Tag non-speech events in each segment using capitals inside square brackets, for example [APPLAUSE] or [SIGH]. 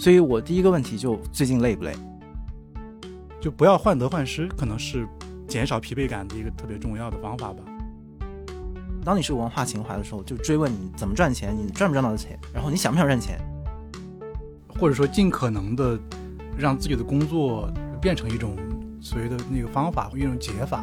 所以我第一个问题就最近累不累？就不要患得患失，可能是减少疲惫感的一个特别重要的方法吧。当你是文化情怀的时候，就追问你怎么赚钱，你赚不赚到钱，然后你想不想赚钱，或者说尽可能的让自己的工作变成一种所谓的那个方法，一种解法。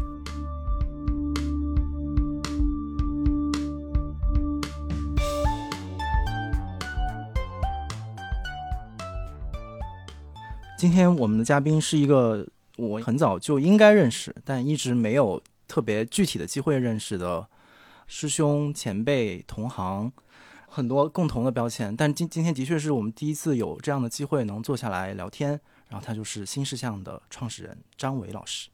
今天我们的嘉宾是一个我很早就应该认识，但一直没有特别具体的机会认识的师兄、前辈、同行，很多共同的标签。但今今天的确是我们第一次有这样的机会能坐下来聊天。然后他就是新事项的创始人张伟老师。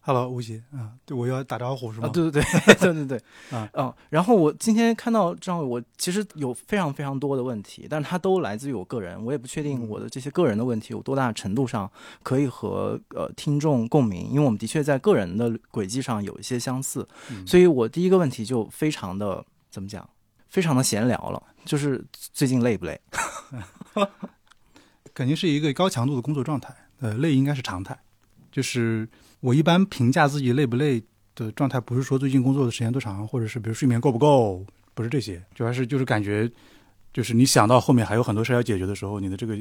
Hello，吴奇啊，对我要打招呼是吗？啊，对对对对对对，[LAUGHS] 啊嗯，然后我今天看到张伟，我其实有非常非常多的问题，但是它都来自于我个人，我也不确定我的这些个人的问题有多大程度上可以和呃听众共鸣，因为我们的确在个人的轨迹上有一些相似，嗯所以我第一个问题就非常的怎么讲，非常的闲聊了，就是最近累不累？[LAUGHS] [LAUGHS] 肯定是一个高强度的工作状态，呃，累应该是常态。就是我一般评价自己累不累的状态，不是说最近工作的时间多长，或者是比如睡眠够不够，不是这些，主要是就是感觉，就是你想到后面还有很多事要解决的时候，你的这个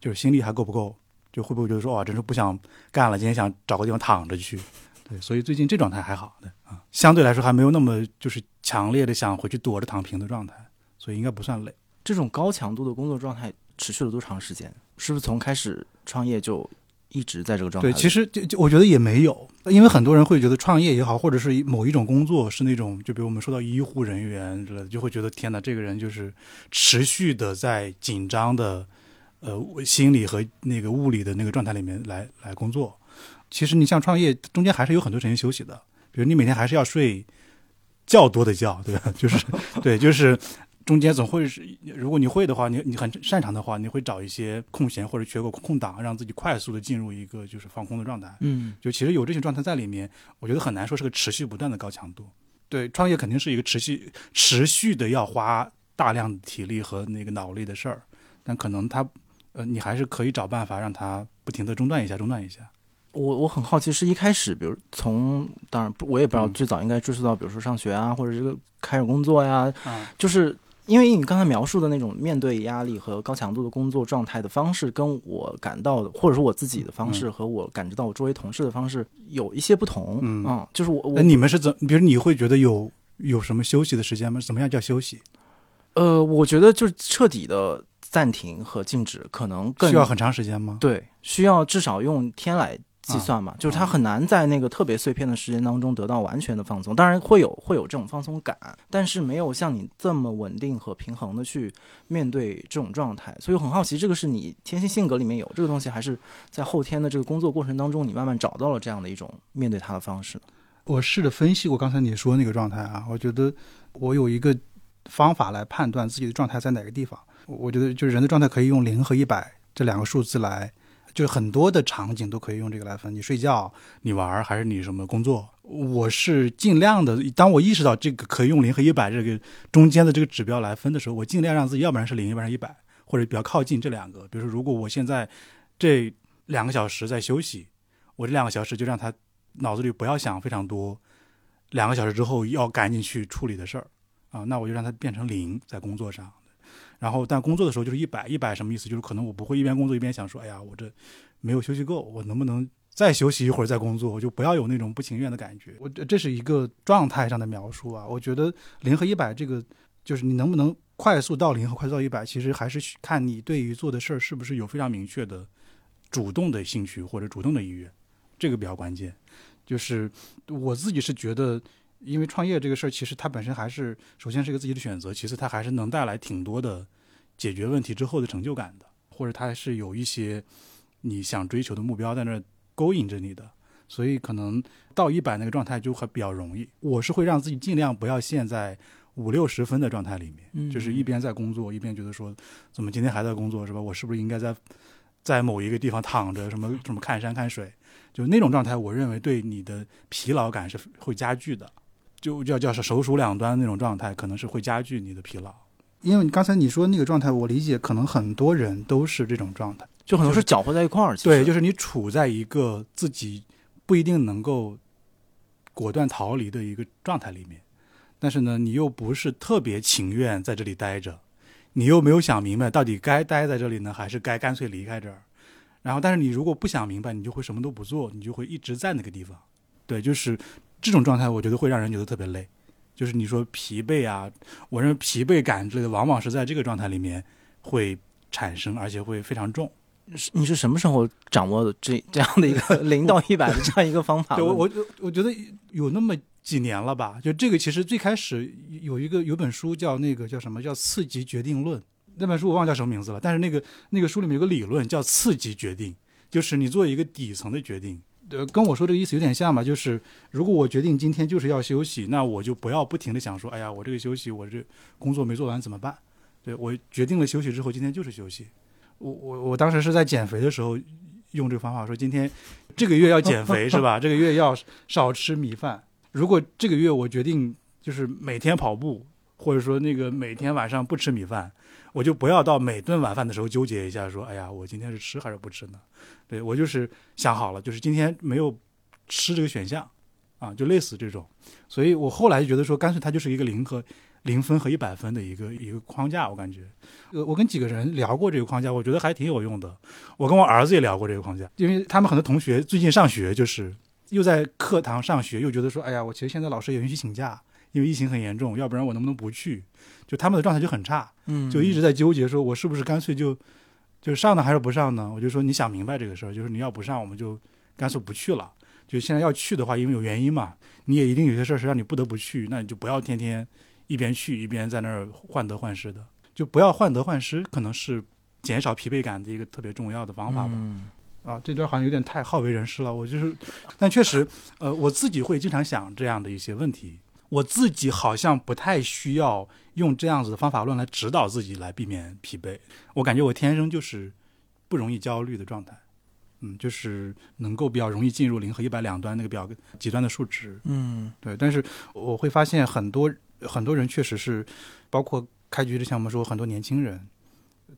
就是心力还够不够，就会不会觉得说哇，真是不想干了，今天想找个地方躺着去。对，所以最近这状态还好的啊，相对来说还没有那么就是强烈的想回去躲着躺平的状态，所以应该不算累。这种高强度的工作状态持续了多长时间？是不是从开始创业就一直在这个状态对，其实就就我觉得也没有，因为很多人会觉得创业也好，或者是某一种工作是那种，就比如我们说到医护人员之类的，就会觉得天哪，这个人就是持续的在紧张的呃心理和那个物理的那个状态里面来来工作。其实你像创业中间还是有很多时间休息的，比如你每天还是要睡较多的觉，对吧？就是 [LAUGHS] 对，就是中间总会是，如果你会的话，你你很擅长的话，你会找一些空闲或者缺口空档，让自己快速的进入一个就是放空的状态。嗯就其实有这些状态在里面，我觉得很难说是个持续不断的高强度。对，创业肯定是一个持续持续的要花大量的体力和那个脑力的事儿，但可能它呃，你还是可以找办法让它不停的中断一下，中断一下。我我很好奇，是一开始，比如从当然不我也不知道嗯最早应该追溯到，比如说上学啊，或者这个开始工作呀，啊，就是因为你刚才描述的那种面对压力和高强度的工作状态的方式，跟我感到的，或者说我自己的方式和我感知到我周围同事的方式有一些不同。嗯就是我我那你们是怎？比如你会觉得有有什么休息的时间吗？怎么样叫休息？呃，我觉得就是彻底的暂停和静止，可能更需要很长时间吗？对，需要至少用天来计算嘛，就是它很难在那个特别碎片的时间当中得到完全的放松。当然会有会有这种放松感，但是没有像你这么稳定和平衡的去面对这种状态。所以我很好奇，这个是你天性性格里面有这个东西，还是在后天的这个工作过程当中，你慢慢找到了这样的一种面对它的方式？我试着分析过刚才你说那个状态啊，我觉得我有一个方法来判断自己的状态在哪个地方。我觉得就是人的状态可以用零和一百这两个数字来，就很多的场景都可以用这个来分。你睡觉、你玩还是你什么工作？我是尽量的，当我意识到这个可以用零和一百这个中间的这个指标来分的时候，我尽量让自己要不然是零，要不然是一百，或者比较靠近这两个。比如说，如果我现在这两个小时在休息，我这两个小时就让他脑子里不要想非常多，两个小时之后要赶紧去处理的事儿啊，那我就让它变成零在工作上。然后，但工作的时候就是一百，一百什么意思？就是可能我不会一边工作一边想说，哎呀，我这没有休息够，我能不能再休息一会儿再工作？我就不要有那种不情愿的感觉。我这是一个状态上的描述啊。我觉得零和一百这个，就是你能不能快速到零和快速到一百，其实还是看你对于做的事儿是不是有非常明确的主动的兴趣或者主动的意愿，这个比较关键。就是我自己是觉得，因为创业这个事儿，其实它本身还是首先是一个自己的选择，其次它还是能带来挺多的解决问题之后的成就感的，或者它是有一些你想追求的目标在那儿勾引着你的，所以可能到一百那个状态就会比较容易。我是会让自己尽量不要陷在五六十分的状态里面，嗯就是一边在工作，一边觉得说，怎么今天还在工作是吧？我是不是应该在在某一个地方躺着，什么什么看山看水？就那种状态，我认为对你的疲劳感是会加剧的。就叫叫是手鼠两端那种状态，可能是会加剧你的疲劳。因为你刚才你说那个状态，我理解可能很多人都是这种状态。就很多是搅和在一块儿。对，就是你处在一个自己不一定能够果断逃离的一个状态里面，但是呢，你又不是特别情愿在这里待着，你又没有想明白到底该待在这里呢，还是该干脆离开这儿。然后，但是你如果不想明白，你就会什么都不做，你就会一直在那个地方。对，就是这种状态，我觉得会让人觉得特别累。就是你说疲惫啊，我认为疲惫感之类的，往往是在这个状态里面会产生，而且会非常重。你是什么时候掌握的这 [LAUGHS] 这样的一个 [LAUGHS] 零到一百的这样一个方法？对我我我觉得有那么几年了吧。就这个其实最开始有一个有本书叫那个叫什么叫刺激决定论，那本书我忘了叫什么名字了。但是那个那个书里面有个理论叫刺激决定，就是你做一个底层的决定。呃，跟我说这个意思有点像吧，就是如果我决定今天就是要休息，那我就不要不停的想说，哎呀，我这个休息，我这工作没做完怎么办？对我决定了休息之后，今天就是休息。我我我当时是在减肥的时候用这个方法，说今天这个月要减肥是吧？[LAUGHS] 这个月要少吃米饭。如果这个月我决定就是每天跑步，或者说那个每天晚上不吃米饭，我就不要到每顿晚饭的时候纠结一下，说哎呀，我今天是吃还是不吃呢？对我就是想好了，就是今天没有吃这个选项啊，就类似这种。所以我后来就觉得说，干脆它就是一个零和零分和一百分的一个一个框架，我感觉。呃，我跟几个人聊过这个框架，我觉得还挺有用的。我跟我儿子也聊过这个框架，因为他们很多同学最近上学，就是又在课堂上学，又觉得说，哎呀，我其实现在老师也允许请假，因为疫情很严重，要不然我能不能不去？就他们的状态就很差，嗯，就一直在纠结，说我是不是干脆就就是上呢，还是不上呢？我就说你想明白这个事儿，就是你要不上，我们就干脆不去了。就现在要去的话，因为有原因嘛，你也一定有些事儿是让你不得不去，那你就不要天天一边去一边在那儿患得患失的，就不要患得患失，可能是减少疲惫感的一个特别重要的方法吧。嗯啊，这段好像有点太好为人师了。我就是，但确实，呃，我自己会经常想这样的一些问题。我自己好像不太需要用这样子的方法论来指导自己来避免疲惫。我感觉我天生就是不容易焦虑的状态，嗯，就是能够比较容易进入零和一百两端那个比较极端的数值。嗯对，但是我会发现很多很多人确实是，包括开局之前我们说很多年轻人，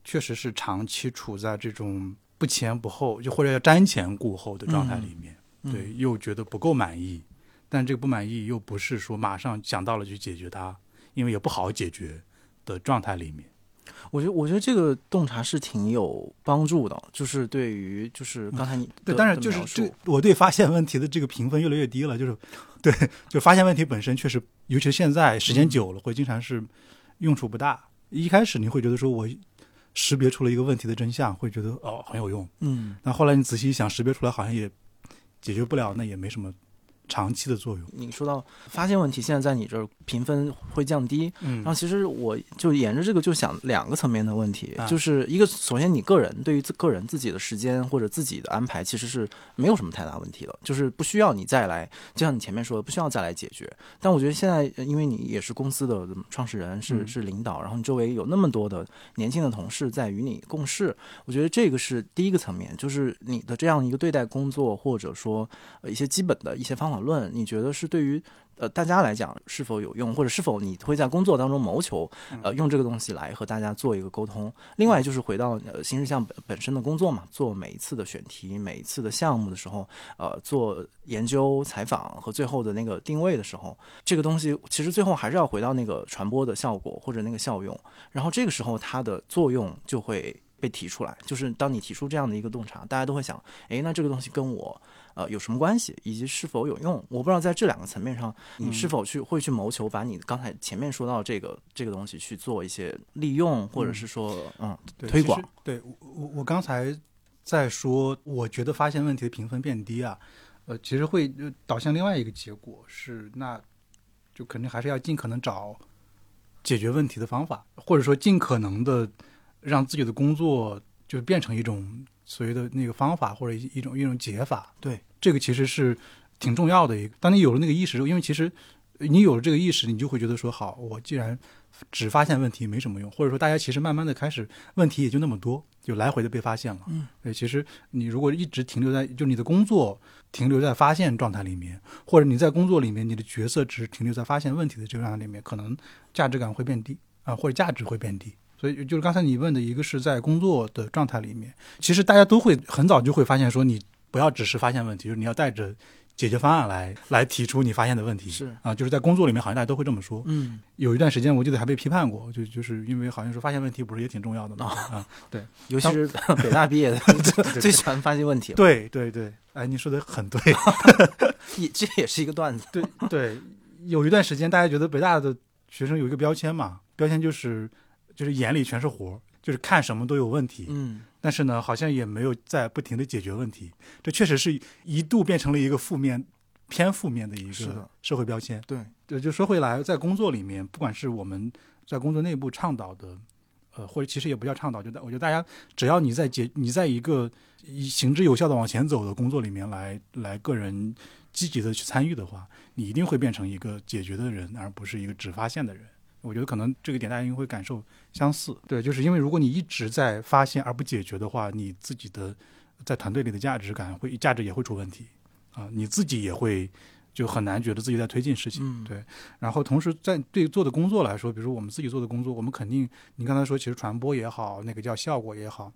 确实是长期处在这种不前不后，就或者叫瞻前顾后的状态里面，嗯对，又觉得不够满意，但这个不满意又不是说马上想到了去解决它，因为也不好解决的状态里面。我觉得我觉得这个洞察是挺有帮助的，就是对于就是刚才你对，的但是就是这，我对发现问题的这个评分越来越低了，就是对，就发现问题本身确实，尤其是现在时间久了，会经常是用处不大。一开始你会觉得说我识别出了一个问题的真相，会觉得哦很有用，嗯，那后来你仔细一想，识别出来好像也解决不了，那也没什么长期的作用。你说到发现问题，现在在你这儿评分会降低，嗯然后其实我就沿着这个就想两个层面的问题，啊就是一个首先你个人对于自个人自己的时间或者自己的安排其实是没有什么太大问题的，就是不需要你再来，就像你前面说的，不需要再来解决。但我觉得现在呃因为你也是公司的创始人，是嗯是领导，然后你周围有那么多的年轻的同事在与你共事，我觉得这个是第一个层面，就是你的这样一个对待工作或者说呃一些基本的一些方法论，你觉得是对于呃大家来讲是否有用，或者是否你会在工作当中谋求呃用这个东西来和大家做一个沟通。另外就是回到呃新事项本本身的工作嘛，做每一次的选题、每一次的项目的时候，呃做研究、采访和最后的那个定位的时候，这个东西其实最后还是要回到那个传播的效果或者那个效用，然后这个时候它的作用就会。被提出来，就是当你提出这样的一个洞察，大家都会想，诶，那这个东西跟我呃有什么关系，以及是否有用？我不知道在这两个层面上，你是否去会去谋求把你刚才前面说到这个这个东西去做一些利用，或者是说嗯对推广对我我我刚才在说，我觉得发现问题的评分变低啊，呃，其实会呃导向另外一个结果是，那就肯定还是要尽可能找解决问题的方法，或者说尽可能的让自己的工作就变成一种所谓的那个方法或者一一种一种解法。对，这个其实是挺重要的一个。当你有了那个意识之后，因为其实你有了这个意识，你就会觉得说，好，我既然只发现问题没什么用，或者说大家其实慢慢的开始问题也就那么多，就来回的被发现了。嗯，对，其实你如果一直停留在就你的工作停留在发现状态里面，或者你在工作里面你的角色只是停留在发现问题的这个状态里面，可能价值感会变低啊、或者价值会变低。所以就是刚才你问的一个是在工作的状态里面，其实大家都会很早就会发现说，你不要只是发现问题，就是你要带着解决方案来 [LAUGHS] 来提出你发现的问题。是啊，就是在工作里面好像大家都会这么说。嗯，有一段时间我记得还被批判过，就就是因为好像说发现问题不是也挺重要的吗？[LAUGHS] 啊，对尤其是 [LAUGHS] 北大毕业的最喜欢发现问题了，对对对，哎，你说的很对，也这也是一个段子。对对，有一段时间大家觉得北大的学生有一个标签嘛，标签就是就是眼里全是活儿，就是看什么都有问题。嗯，但是呢，好像也没有在不停的解决问题，这确实是一度变成了一个负面、偏负面的一个社会标签。对，就，就说回来，在工作里面，不管是我们在工作内部倡导的，呃，或者其实也不叫倡导，就我觉得大家只要你在解，你在一个行之有效的往前走的工作里面来来个人积极的去参与的话，你一定会变成一个解决的人，而不是一个只发现的人。我觉得可能这个点大家应该会感受相似，对，就是因为如果你一直在发现而不解决的话，你自己的在团队里的价值感会价值也会出问题。啊，你自己也会就很难觉得自己在推进事情，嗯。对。然后同时在对做的工作来说，比如说我们自己做的工作，我们肯定你刚才说，其实传播也好，那个叫效果也好，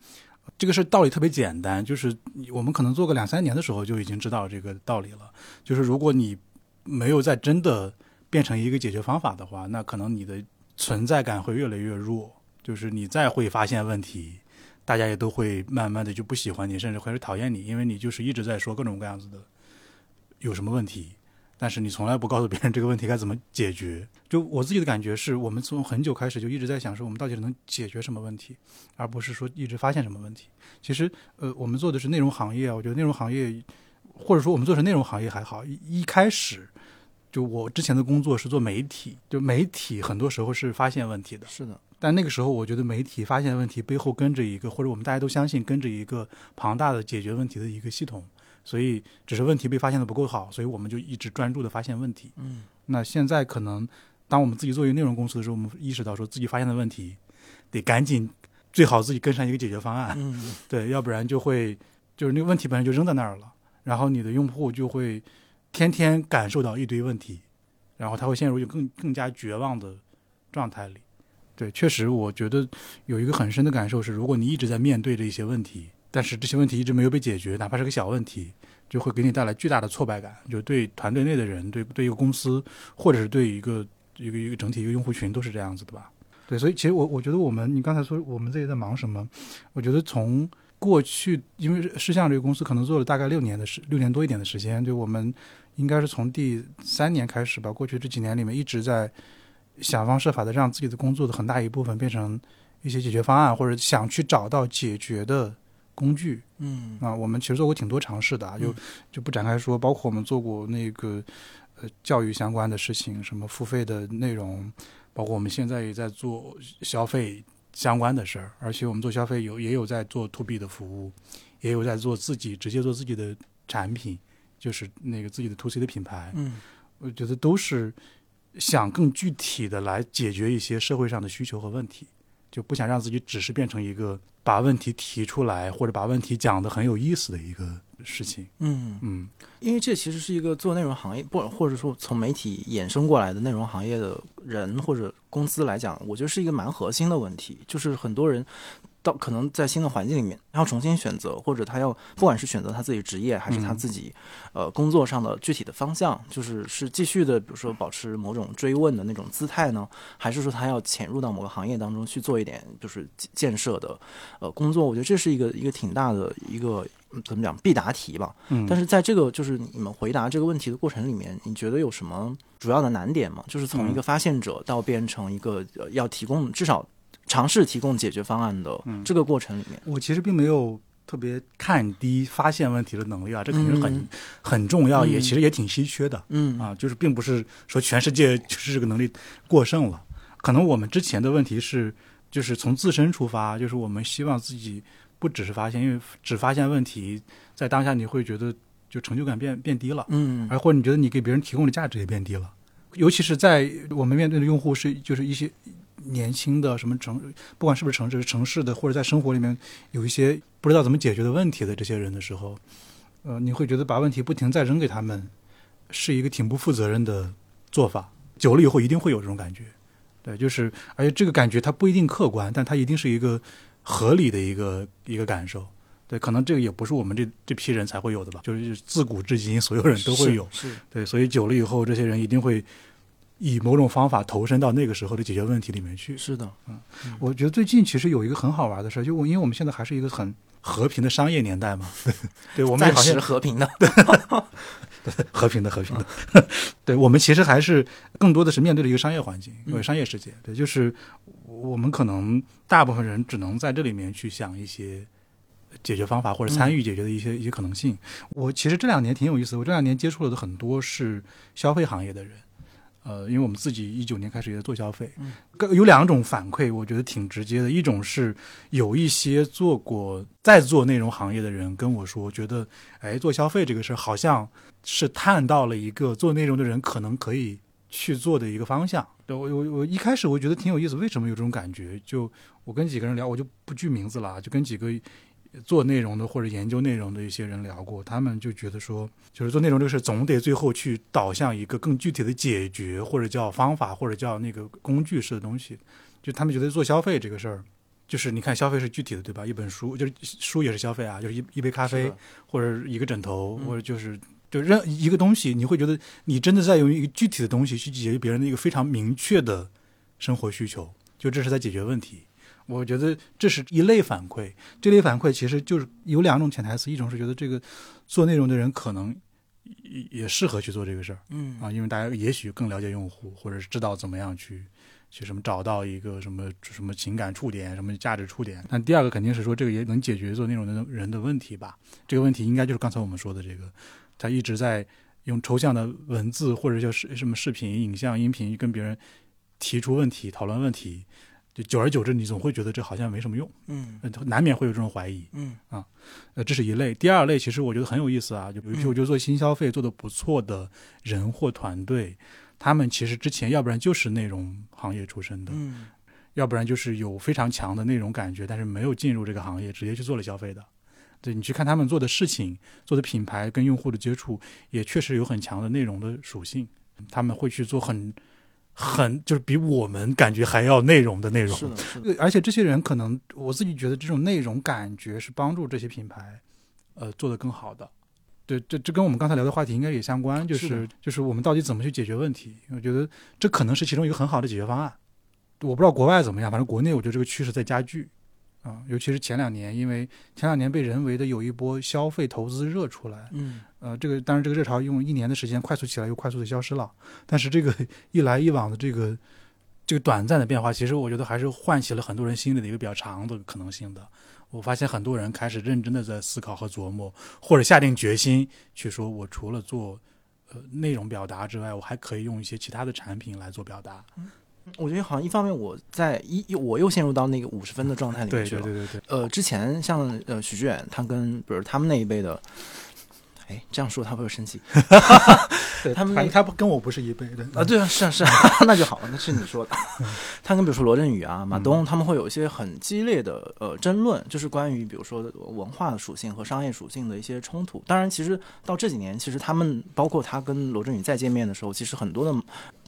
这个是道理特别简单，就是我们可能做个两三年的时候就已经知道这个道理了，就是如果你没有在真的变成一个解决方法的话，那可能你的存在感会越来越弱，就是你再会发现问题。大家也都会慢慢的就不喜欢你，甚至开始讨厌你，因为你就是一直在说各种各样子的有什么问题，但是你从来不告诉别人这个问题该怎么解决。就我自己的感觉是，我们从很久开始就一直在想说，我们到底能解决什么问题，而不是说一直发现什么问题。其实，呃，我们做的是内容行业，我觉得内容行业，或者说我们做成内容行业还好，一一开始。就我之前的工作是做媒体，就媒体很多时候是发现问题的，是的，但那个时候，我觉得媒体发现问题背后跟着一个，或者我们大家都相信跟着一个庞大的解决问题的一个系统，所以只是问题被发现的不够好，所以我们就一直专注的发现问题。嗯，那现在可能，当我们自己作为内容公司的时候，我们意识到说自己发现的问题，得赶紧，最好自己跟上一个解决方案，嗯，[LAUGHS] 对，要不然就会就是那个问题本身就扔在那儿了，然后你的用户就会天天感受到一堆问题，然后他会陷入一个更更加绝望的状态里。对，确实，我觉得有一个很深的感受是，如果你一直在面对着一些问题，但是这些问题一直没有被解决，哪怕是个小问题，就会给你带来巨大的挫败感。就对团队内的人，对对一个公司，或者是对一个一个一个整体一个用户群都是这样子的吧？对，所以其实我我觉得我们，你刚才说我们这里在忙什么？我觉得从过去，因为视像这个公司可能做了大概六年的时，六年多一点的时间，就我们应该是从第三年开始吧，过去这几年里面一直在想方设法的让自己的工作的很大一部分变成一些解决方案，或者想去找到解决的工具。嗯，啊，我们其实做过挺多尝试的啊，就嗯就不展开说，包括我们做过那个呃教育相关的事情，什么付费的内容，包括我们现在也在做消费相关的事儿，而且我们做消费有也有在做 to B 的服务，也有在做自己直接做自己的产品，就是那个自己的 to C 的品牌，嗯，我觉得都是想更具体的来解决一些社会上的需求和问题，就不想让自己只是变成一个把问题提出来或者把问题讲得很有意思的一个事情。嗯，嗯因为这其实是一个做内容行业，不或者说从媒体衍生过来的内容行业的人或者公司来讲，我觉得是一个蛮核心的问题，就是很多人。到可能在新的环境里面，他要重新选择，或者他要不管是选择他自己职业，还是他自己、呃工作上的具体的方向，就是是继续的，比如说保持某种追问的那种姿态呢，还是说他要潜入到某个行业当中去做一点就是建设的呃工作？我觉得这是一个一个挺大的一个嗯怎么讲必答题吧。嗯，但是在这个就是你们回答这个问题的过程里面，你觉得有什么主要的难点吗？就是从一个发现者到变成一个、呃、要提供至少尝试提供解决方案的这个过程里面，我其实并没有特别看低发现问题的能力啊，这肯定是很、嗯。很重要，嗯。也其实也挺稀缺的。嗯。啊，就是并不是说全世界 [LAUGHS] 就是这个能力过剩了，可能我们之前的问题是，就是从自身出发，就是我们希望自己不只是发现，因为只发现问题，在当下你会觉得就成就感变变低了，嗯。而或者你觉得你给别人提供的价值也变低了，尤其是在我们面对的用户是就是一些年轻的什么城，不管是不是城市城市的，或者在生活里面有一些不知道怎么解决的问题的这些人的时候，呃，你会觉得把问题不停再扔给他们，是一个挺不负责任的做法。久了以后一定会有这种感觉，对，就是而且这个感觉它不一定客观，但它一定是一个合理的一个一个感受。对，可能这个也不是我们这这批人才会有的吧，就是自古至今所有人都会有。是是对，所以久了以后，这些人一定会以某种方法投身到那个时候的解决问题里面去。是的，嗯我觉得最近其实有一个很好玩的事儿，就我因为我们现在还是一个很和平的商业年代嘛，[LAUGHS] 对，我们暂好像时和平的，[LAUGHS] 和平的和平的，对我们其实还是更多的是面对的一个商业环境，因为商业世界。对，就是我们可能大部分人只能在这里面去想一些解决方法或者参与解决的一些、一些可能性。我其实这两年挺有意思的，我这两年接触了的很多是消费行业的人。呃，因为我们自己一九年开始也在做消费，嗯有两种反馈，我觉得挺直接的。一种是有一些做过在做内容行业的人跟我说，觉得哎，做消费这个事儿好像是探到了一个做内容的人可能可以去做的一个方向。对我我我一开始我觉得挺有意思，为什么有这种感觉？就我跟几个人聊，我就不具名字了啊，就跟几个做内容的或者研究内容的一些人聊过，他们就觉得说，就是做内容这个事总得最后去导向一个更具体的解决，或者叫方法，或者叫那个工具式的东西。就他们觉得做消费这个事儿，就是你看消费是具体的，对吧？一本书就是书也是消费啊，就是一一杯咖啡或者一个枕头，嗯或者就是就任一个东西，你会觉得你真的在用一个具体的东西去解决别人的一个非常明确的生活需求，就这是在解决问题。我觉得这是一类反馈，这类反馈其实就是有两种潜台词，一种是觉得这个做内容的人可能也也适合去做这个事儿嗯啊，因为大家也许更了解用户，或者是知道怎么样去去什么找到一个什么什么情感触点、什么价值触点。但第二个肯定是说这个也能解决做内容的人的问题吧？这个问题应该就是刚才我们说的这个，他一直在用抽象的文字或者叫视什么视频、影像、音频跟别人提出问题、讨论问题。就久而久之，你总会觉得这好像没什么用，嗯呃难免会有这种怀疑。嗯呃，这是一类。第二类，其实我觉得很有意思啊，就比如说，我觉得做新消费做的不错的人或团队，他们其实之前要不然就是内容行业出身的，嗯要不然就是有非常强的内容感觉，但是没有进入这个行业，直接去做了消费的。对你去看他们做的事情、做的品牌跟用户的接触，也确实有很强的内容的属性。他们会去做很、很就是比我们感觉还要内容的内容。是的，是的，对，而且这些人可能我自己觉得这种内容感觉是帮助这些品牌，呃，做得更好的。对，这这跟我们刚才聊的话题应该也相关，就是是就是我们到底怎么去解决问题？我觉得这可能是其中一个很好的解决方案。我不知道国外怎么样，反正国内我觉得这个趋势在加剧啊、尤其是前两年，因为前两年被人为的有一波消费投资热出来，嗯呃，这个当然这个热潮用一年的时间快速起来，又快速的消失了。但是这个 [LAUGHS] 一来一往的这个这个短暂的变化，其实我觉得还是唤起了很多人心里的一个比较长的可能性的。我发现很多人开始认真的在思考和琢磨，或者下定决心去说，我除了做呃内容表达之外，我还可以用一些其他的产品来做表达。我觉得好像一方面我在一我又陷入到那个五十分的状态里面去了。对对对对，呃，之前像呃许志远，他跟比如他们那一辈的，哎，这样说他会不会生气 [LAUGHS] 对他们反正他不跟我不是一辈的啊？对啊，是啊是啊，[LAUGHS] 那就好，那是你说的。[LAUGHS] 他跟比如说罗振宇啊、马东，他们会有一些很激烈的呃争论，就是关于比如说文化的属性和商业属性的一些冲突。当然，其实到这几年，其实他们包括他跟罗振宇再见面的时候，其实很多的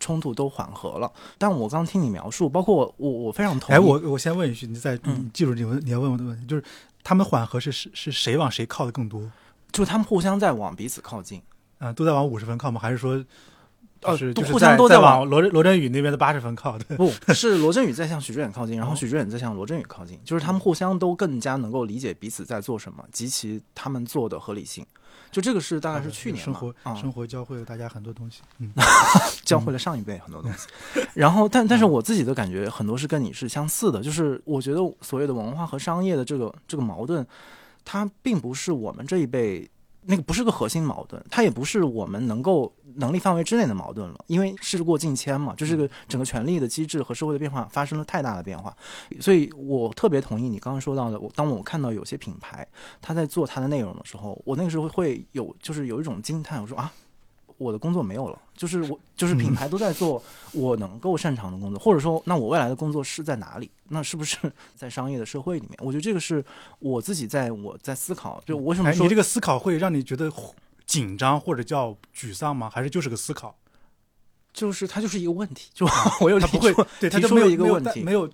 冲突都缓和了。但我刚听你描述，包括我我我非常同意。哎，我我先问一句，你再记住你问你要问我的问题，就是他们缓和是是是谁往谁靠的更多？就是他们互相在往彼此靠近。啊、都在往五十分靠吗？还是说，呃就互相都在往往罗振罗振宇那边的八十分靠？对，不是罗振宇在向许知远靠近，然后哦许知远在向罗振宇靠近，就是他们互相都更加能够理解彼此在做什么及其他们做的合理性。就这个是大概是去年嘛生活、啊、生活教会了大家很多东西。嗯，[LAUGHS] 教会了上一辈很多东西。然后，但但是我自己的感觉很多是跟你是相似的，就是我觉得所谓的文化和商业的这个这个矛盾，它并不是我们这一辈那个不是个核心矛盾，它也不是我们能够能力范围之内的矛盾了，因为事过境迁嘛，就是个整个权力的机制和社会的变化发生了太大的变化，所以我特别同意你刚刚说到的，我当我看到有些品牌他在做它的内容的时候，我那个时候会有就是有一种惊叹，我说啊。我的工作没有了，就是我就是品牌都在做我能够擅长的工作，或者说，那我未来的工作是在哪里？那是不是 [LAUGHS] 在商业的社会里面？我觉得这个是我自己在我在思考，就为什么说你这个思考会让你觉得紧张或者叫沮丧吗？还是就是个思考？就是它就是一个问题，就 [LAUGHS] 我有他不会对他提出了一个问题，没有，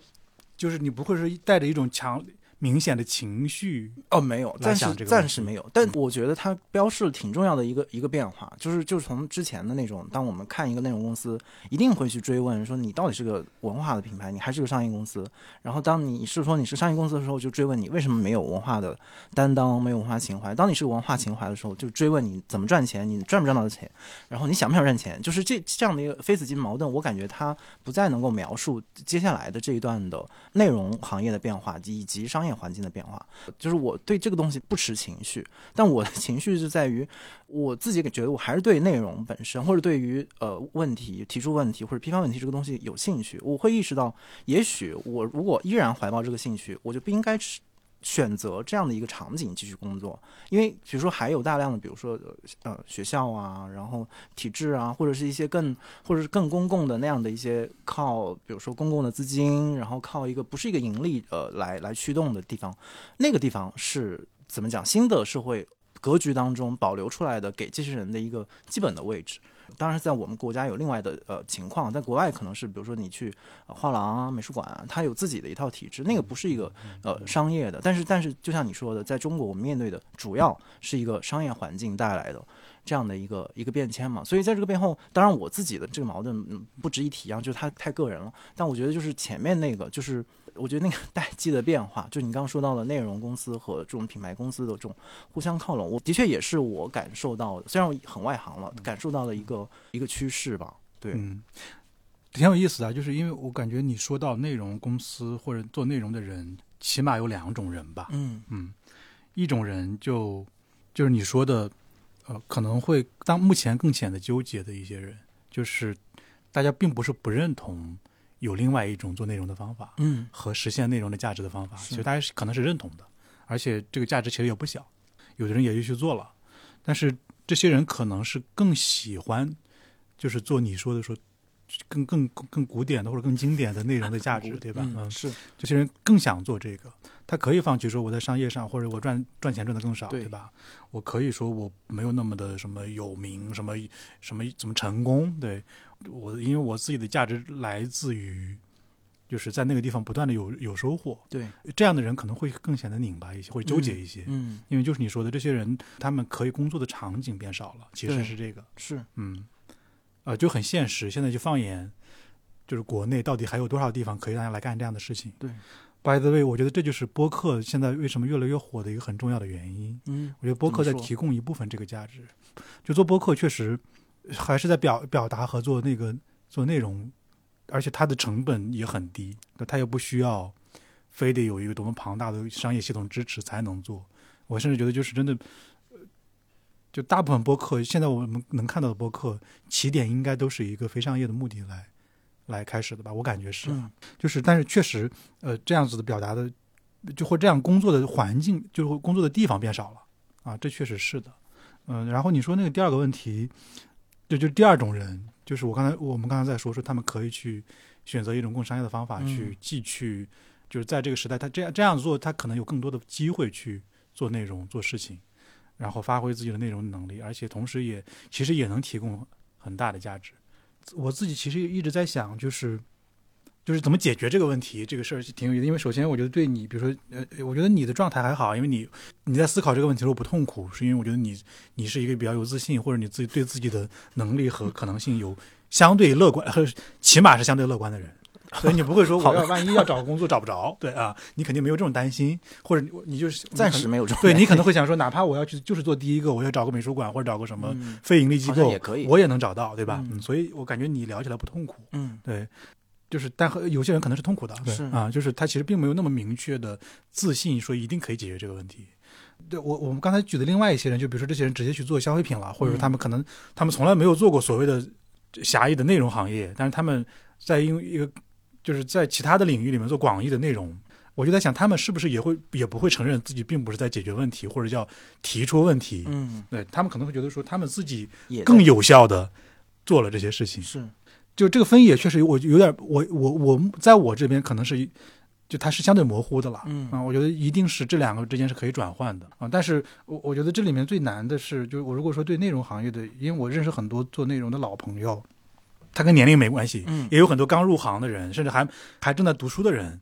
就是你不会是带着一种强。明显的情绪哦，没有，暂时暂时没有。但我觉得它标示了挺重要的一个一个变化，就是就是从之前的那种，当我们看一个内容公司，一定会去追问说你到底是个文化的品牌，你还是个商业公司。然后当你是说你是商业公司的时候，就追问你为什么没有文化的担当，没有文化情怀。当你是个文化情怀的时候，就追问你怎么赚钱，你赚不赚到的钱，然后你想不想赚钱。就是这这样的一个非死即矛盾，我感觉它不再能够描述接下来的这一段的内容行业的变化以及商业。环境的变化，就是我对这个东西不持情绪，但我的情绪是在于我自己觉得我还是对内容本身，或者对于呃问题提出问题或者批判问题这个东西有兴趣。我会意识到，也许我如果依然怀抱这个兴趣，我就不应该持。选择这样的一个场景继续工作，因为比如说还有大量的，比如说呃学校啊，然后体制啊，或者是一些更或者是更公共的那样的一些靠，比如说公共的资金，然后靠一个不是一个盈利呃来来驱动的地方，那个地方是怎么讲？新的社会格局当中保留出来的给这些人的一个基本的位置。当然，在我们国家有另外的呃情况，在国外可能是，比如说你去画廊啊、美术馆啊，它有自己的一套体制，那个不是一个呃商业的。但是，但是就像你说的，在中国我们面对的主要是一个商业环境带来的这样的一个一个变迁嘛。所以，在这个背后，当然我自己的这个矛盾不值一提啊，就是它太个人了。但我觉得就是前面那个就是。我觉得那个代际的变化，就你刚刚说到的内容公司和这种品牌公司的这种互相靠拢，我的确也是我感受到的。虽然我很外行了，感受到了一个一个趋势吧。对，嗯，挺有意思的，就是因为我感觉你说到内容公司或者做内容的人，起码有两种人吧。嗯嗯，一种人就就是你说的，呃，可能会当目前更显得纠结的一些人，就是大家并不是不认同。有另外一种做内容的方法，嗯，和实现内容的价值的方法，其实大家是可能是认同的，而且这个价值其实也不小，有的人也就去做了，但是这些人可能是更喜欢，就是做你说的说。更更更古典的或者更经典的内容的价 [LAUGHS] 值，对吧？嗯，是这些人更想做这个，他可以放弃说我在商业上或者我赚赚钱赚的更少，对吧？我可以说我没有那么的什么有名，什么什么怎么成功？对我，因为我自己的价值来自于就是在那个地方不断的有有收获。对，这样的人可能会更显得拧巴一些，会纠结一些。嗯，因为就是你说的这些人，他们可以工作的场景变少了，其实是这个。是，嗯。呃，就很现实。现在就放眼，就是国内到底还有多少地方可以让大家来干这样的事情？对，By the way，我觉得这就是播客现在为什么越来越火的一个很重要的原因。嗯，我觉得播客在提供一部分这个价值。就做播客确实还是在表表达和做那个做内容，而且它的成本也很低，它又不需要非得有一个多么庞大的商业系统支持才能做。我甚至觉得就是真的。就大部分播客，现在我们能看到的播客起点应该都是一个非商业的目的来来开始的吧？我感觉是，就是，但是确实，呃，这样子的表达的，就或这样工作的环境，就是工作的地方变少了啊，这确实是的。嗯，然后你说那个第二个问题，就就第二种人，就是我刚才我们刚才在说，说他们可以去选择一种更商业的方法去继去，就是在这个时代，他这样这样做，他可能有更多的机会去做内容、做事情。然后发挥自己的内容能力，而且同时也其实也能提供很大的价值。我自己其实一直在想，就是就是怎么解决这个问题，这个事儿挺有意思。因为首先，我觉得对你，比如说，呃，我觉得你的状态还好，因为你你在思考这个问题的时候不痛苦，是因为我觉得你你是一个比较有自信，或者你自己对自己的能力和可能性有相对乐观，和起码是相对乐观的人。所以你不会说我要万一要找个工作找不着，对啊，[LAUGHS] 你肯定没有这种担心，或者你就是暂时没有这种。对你可能会想说，哪怕我要去就是做第一个，我要找个美术馆或者找个什么非盈利机构也可以，我也能找到，对吧？嗯，所以我感觉你聊起来不痛苦。嗯，对，就是但和有些人可能是痛苦的，是啊，就是他其实并没有那么明确的自信说一定可以解决这个问题。对我我们刚才举的另外一些人，就比如说这些人直接去做消费品了，或者说他们可能他们从来没有做过所谓的狭义的内容行业，但是他们在因为一个就是在其他的领域里面做广义的内容。我就在想，他们是不是也会也不会承认自己并不是在解决问题，或者叫提出问题？嗯，对他们可能会觉得说，他们自己也更有效的做了这些事情。是就这个分野确实我有点，我我我在我这边可能是，就它是相对模糊的了。嗯啊，我觉得一定是这两个之间是可以转换的啊。但是我我觉得这里面最难的是，就是我如果说对内容行业的，因为我认识很多做内容的老朋友，他跟年龄没关系，嗯也有很多刚入行的人，甚至还还正在读书的人。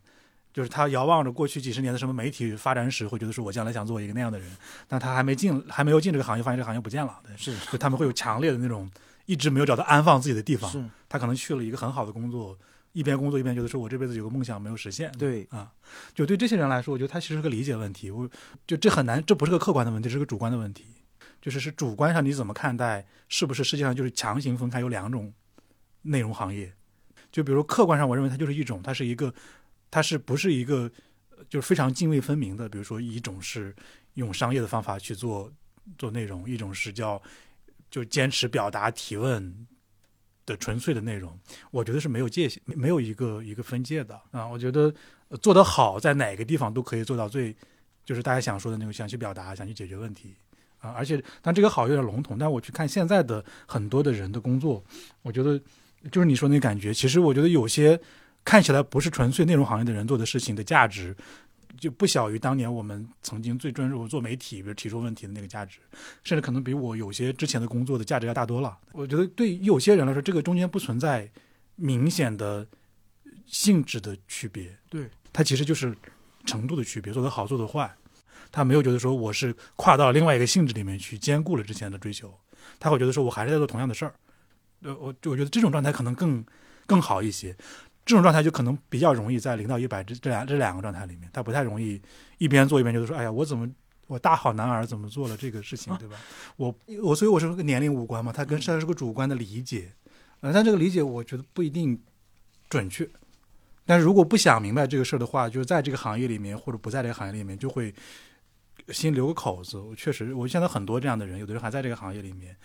就是他遥望着过去几十年的什么媒体发展史，会觉得说我将来想做一个那样的人，但他还没进，还没有进这个行业，发现这个行业不见了。对，是就他们会有强烈的那种一直没有找到安放自己的地方。是，他可能去了一个很好的工作，一边工作一边觉得说我这辈子有个梦想没有实现。对啊，就对这些人来说，我觉得他其实是个理解问题。我就这很难，这不是个客观的问题，这是个主观的问题。就是是主观上你怎么看待，是不是世界上就是强行分开有两种内容行业？就比如客观上，我认为它就是一种，它是一个，它是不是一个就是非常泾渭分明的？比如说一种是用商业的方法去做做内容，一种是叫就坚持表达提问的纯粹的内容。我觉得是没有界限，没有一个一个分界的啊。我觉得做得好，在哪个地方都可以做到最，就是大家想说的那种，想去表达，想去解决问题啊。而且，但这个好有点笼统。但我去看现在的很多的人的工作，我觉得就是你说那感觉，其实我觉得有些看起来不是纯粹内容行业的人做的事情的价值。就不小于当年我们曾经最专注做媒体，比如提出问题的那个价值，甚至可能比我有些之前的工作的价值要大多了。我觉得对有些人来说，这个中间不存在明显的性质的区别，对，它其实就是程度的区别，做得好，做得坏。他没有觉得说我是跨到另外一个性质里面去兼顾了之前的追求，他会觉得说我还是在做同样的事儿。呃，我我觉得这种状态可能更更好一些。这种状态就可能比较容易在零到一百这这两这两个状态里面，他不太容易一边做一边觉得说，哎呀，我怎么我大好男儿怎么做了这个事情，对吧？我 [LAUGHS] 我所以我说跟年龄无关嘛，他跟它是个主观的理解，呃，但这个理解我觉得不一定准确。但是如果不想明白这个事儿的话，就是在这个行业里面或者不在这个行业里面，就会心留个口子。我确实，我现在很多这样的人，有的人还在这个行业里面。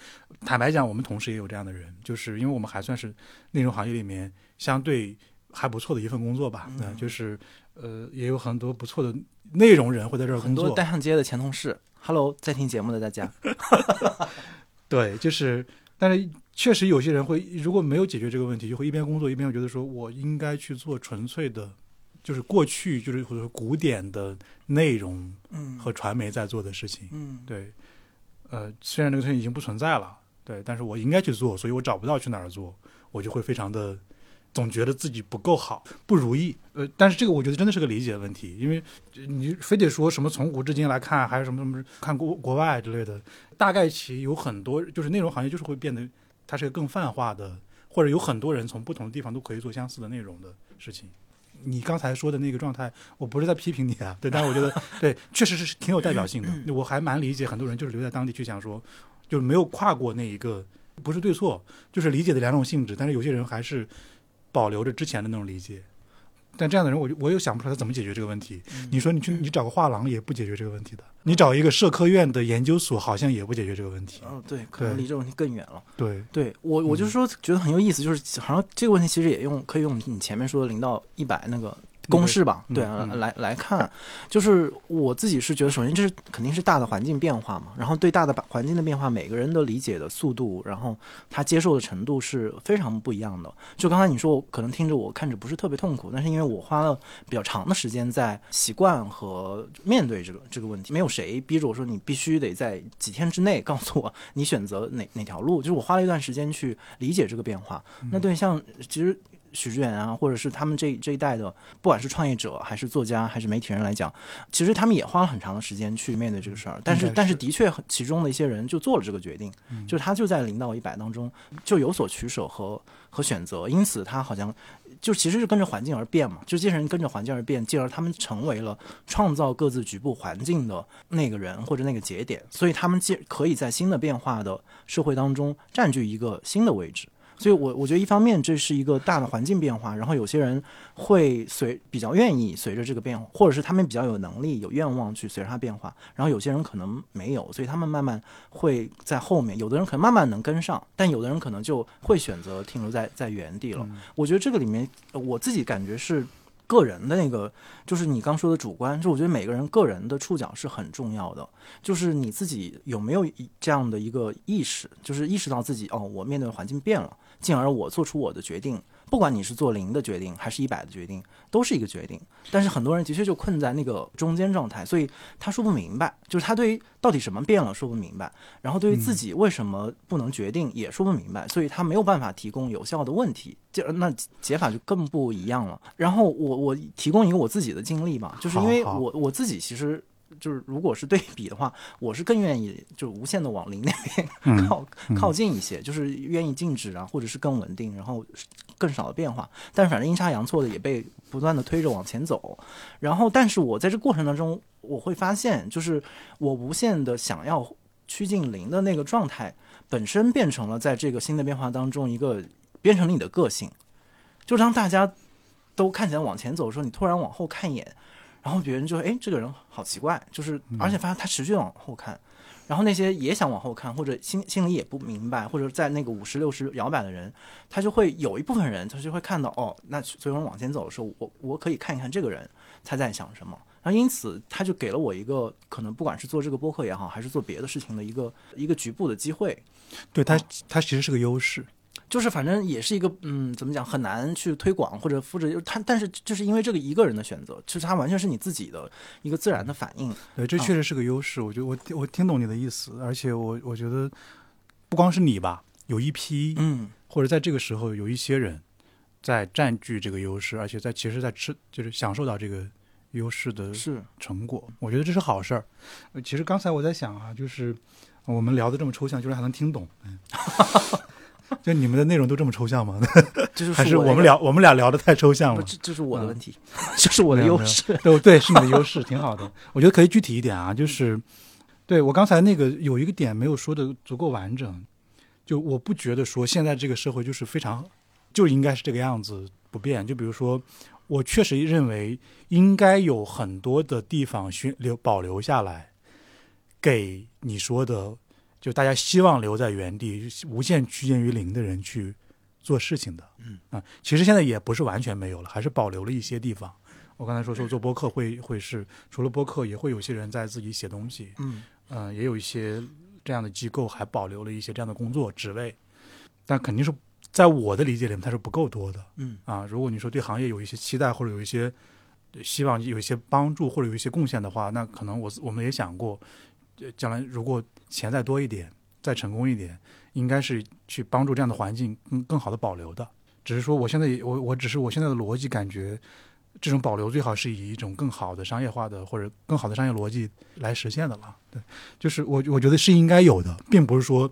坦白讲，我们同事也有这样的人，就是因为我们还算是内容行业里面相对还不错的一份工作吧。嗯，就是呃，也有很多不错的内容人会在这儿很多工作。带上街的前同事，Hello，在听节目的大家，[LAUGHS] [LAUGHS] 对，就是，但是确实有些人会，如果没有解决这个问题，就会一边工作一边觉得说，我应该去做纯粹的，就是过去就是或者说古典的内容嗯和传媒在做的事情。嗯对，呃，虽然这个东西已经不存在了，对，但是我应该去做，所以我找不到去哪儿做，我就会非常的总觉得自己不够好，不如意。呃，但是这个我觉得真的是个理解问题，因为你非得说什么从古至今来看，还是什么什么看国国外之类的，大概其有很多就是内容行业就是会变得它是个更泛化的，或者有很多人从不同的地方都可以做相似的内容的事情。你刚才说的那个状态，我不是在批评你啊，对，但是我觉得 [LAUGHS] 对，确实是挺有代表性的。我还蛮理解很多人就是留在当地去想说，就是没有跨过那一个，不是对错，就是理解的两种性质。但是有些人还是保留着之前的那种理解。但这样的人，我就我又想不出来他怎么解决这个问题。你说你去你找个画廊也不解决这个问题的，你找一个社科院的研究所好像也不解决这个问题。哦，对，可能离这个问题更远了。对，对我，我就是说觉得很有意思，就是好像这个问题其实也用可以用你前面说的零到一百那个公式吧，对啊，来来看，就是我自己是觉得，首先这是肯定是大的环境变化嘛，然后对大的环境的变化，每个人的理解的速度，然后他接受的程度是非常不一样的。就刚才你说，我可能听着我看着不是特别痛苦，但是因为我花了比较长的时间在习惯和面对这个这个问题，没有谁逼着我说你必须得在几天之内告诉我你选择哪哪条路，就是我花了一段时间去理解这个变化。那对像其实。许知远啊，或者是他们这这一代的，不管是创业者还是作家还是媒体人来讲，其实他们也花了很长的时间去面对这个事儿。但是是但是的确，其中的一些人就做了这个决定，嗯就是他就在零到一百当中就有所取舍和和选择，因此他好像就其实是跟着环境而变嘛，就这些人跟着环境而变，进而他们成为了创造各自局部环境的那个人或者那个节点，所以他们既可以在新的变化的社会当中占据一个新的位置。所以我我觉得一方面这是一个大的环境变化，然后有些人会随比较愿意随着这个变化，或者是他们比较有能力、有愿望去随着它变化，然后有些人可能没有，所以他们慢慢会在后面，有的人可能慢慢能跟上，但有的人可能就会选择停留在在原地了。我觉得这个里面我自己感觉是。个人的那个，就是你刚说的主观，就我觉得每个人个人的触角是很重要的，就是你自己有没有这样的一个意识，就是意识到自己哦，我面对的环境变了，进而我做出我的决定。不管你是做零的决定还是一百的决定，都是一个决定。但是很多人的确就困在那个中间状态，所以他说不明白，就是他对于到底什么变了说不明白，然后对于自己为什么不能决定也说不明白，所以他没有办法提供有效的问题，就那解法就更不一样了。然后我我提供一个我自己的经历吧，就是因为我我自己其实。就是如果是对比的话，我是更愿意就无限的往零那边 [LAUGHS] 靠靠近一些，就是愿意静止啊，或者是更稳定，然后更少的变化。但是反正阴差阳错的也被不断的推着往前走。然后，但是我在这过程当中，我会发现，就是我无限的想要趋近零的那个状态，本身变成了在这个新的变化当中一个变成了你的个性。就当大家都看起来往前走的时候，你突然往后看一眼。然后别人就哎，这个人好奇怪，就是而且发现他持续往后看，然后那些也想往后看，或者心心里也不明白，或者在那个五十六十摇摆的人，他就会有一部分人，他就会看到哦，那所有人往前走的时候，我我可以看一看这个人他在想什么，然后因此他就给了我一个可能不管是做这个播客也好，还是做别的事情的一个一个局部的机会，对他他其实是个优势。就是反正也是一个嗯，怎么讲很难去推广或者复制，他但是就是因为这个一个人的选择，其实它完全是你自己的一个自然的反应。对，这确实是个优势。我觉得我我听懂你的意思，而且我我觉得不光是你吧，有一批嗯，或者在这个时候有一些人在占据这个优势，而且在其实，在吃就是享受到这个优势的是成果。我觉得这是好事儿。其实刚才我在想啊，就是我们聊的这么抽象，就是还能听懂。嗯。[LAUGHS] [LAUGHS] 就你们的内容都这么抽象吗？[LAUGHS] 就是还是我们聊我们俩聊的太抽象了？这这是我的问题，[LAUGHS] 这是我的优势。对对，是你的优势，挺好的。我觉得可以具体一点啊，就是对我刚才那个有一个点没有说的足够完整。就我不觉得说现在这个社会就是非常就应该是这个样子不变。就比如说，我确实认为应该有很多的地方需留保留下来，给你说的。就大家希望留在原地，无限趋近于零的人去做事情的，嗯。啊，其实现在也不是完全没有了，还是保留了一些地方。我刚才说说做播客会会是，除了播客，也会有些人在自己写东西，嗯。嗯，也有一些这样的机构还保留了一些这样的工作职位，但肯定是在我的理解里面，它是不够多的，嗯。啊，如果你说对行业有一些期待或者有一些希望有一些帮助或者有一些贡献的话，那可能我我们也想过。将来如果钱再多一点，再成功一点，应该是去帮助这样的环境更更好的保留的。只是说，我现在我我只是我现在的逻辑感觉，这种保留最好是以一种更好的商业化的或者更好的商业逻辑来实现的了。对，就是我我觉得是应该有的，并不是说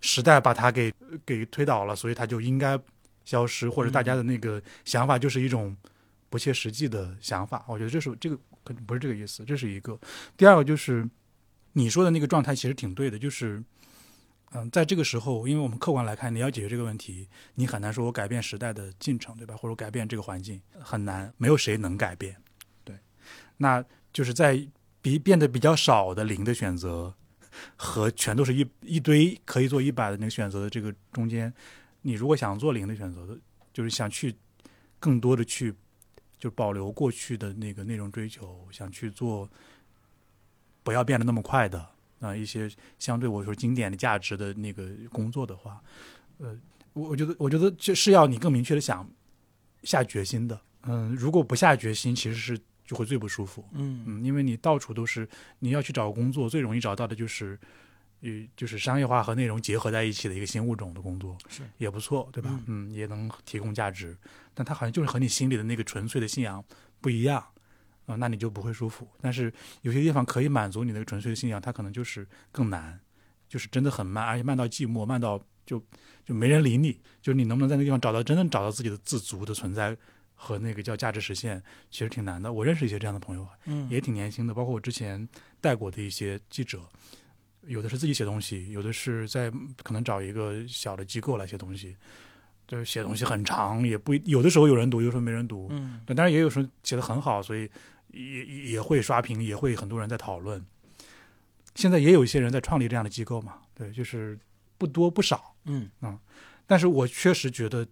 时代把它给给推倒了，所以它就应该消失，或者大家的那个想法就是一种不切实际的想法。我觉得这是这个可能不是这个意思，这是一个。第二个就是。你说的那个状态其实挺对的，就是，嗯，在这个时候，因为我们客观来看，你要解决这个问题，你很难说我改变时代的进程，对吧？或者改变这个环境很难，没有谁能改变。对，那就是在比变得比较少的零的选择和全都是一一堆可以做一百的那个选择的这个中间，你如果想做零的选择，就是想去更多的去就保留过去的那个内容追求，想去做。不要变得那么快的啊！一些相对我说经典的价值的那个工作的话，呃，我我觉得我觉得就是要你更明确的想下决心的。嗯，如果不下决心，其实是就会最不舒服。嗯嗯，因为你到处都是你要去找工作，最容易找到的就是，与，就是商业化和内容结合在一起的一个新物种的工作，是也不错，对吧？嗯，也能提供价值，但它好像就是和你心里的那个纯粹的信仰不一样。啊，那你就不会舒服。但是有些地方可以满足你那个纯粹的信仰，它可能就是更难，就是真的很慢，而且慢到寂寞，慢到就就没人理你。就是你能不能在那个地方找到真正找到自己的自足的存在和那个叫价值实现，其实挺难的。我认识一些这样的朋友，嗯，也挺年轻的，包括我之前带过的一些记者，有的是自己写东西，有的是在可能找一个小的机构来写东西。就是写东西很长，也不有的时候有人读，有时候没人读。嗯但，当然也有时候写的很好，所以也也也会刷屏，也会很多人在讨论。现在也有一些人在创立这样的机构嘛，对，就是不多不少，嗯但是我确实觉得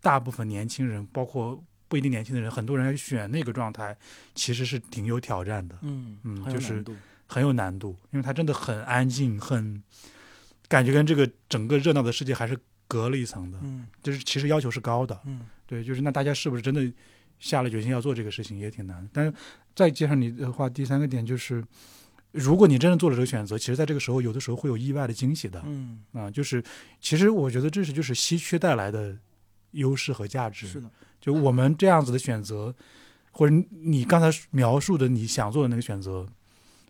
大部分年轻人，包括不一定年轻的人，很多人要选那个状态，其实是挺有挑战的，嗯嗯就是很有难度很有难度，因为它真的很安静，很感觉跟这个整个热闹的世界还是隔了一层的，嗯就是其实要求是高的。嗯对，就是那大家是不是真的下了决心要做这个事情也挺难。但是再接上你的话，第三个点就是，如果你真的做了这个选择，其实在这个时候有的时候会有意外的惊喜的嗯啊。就是其实我觉得这是就是稀缺带来的优势和价值。是的就我们这样子的选择，或者你刚才描述的你想做的那个选择，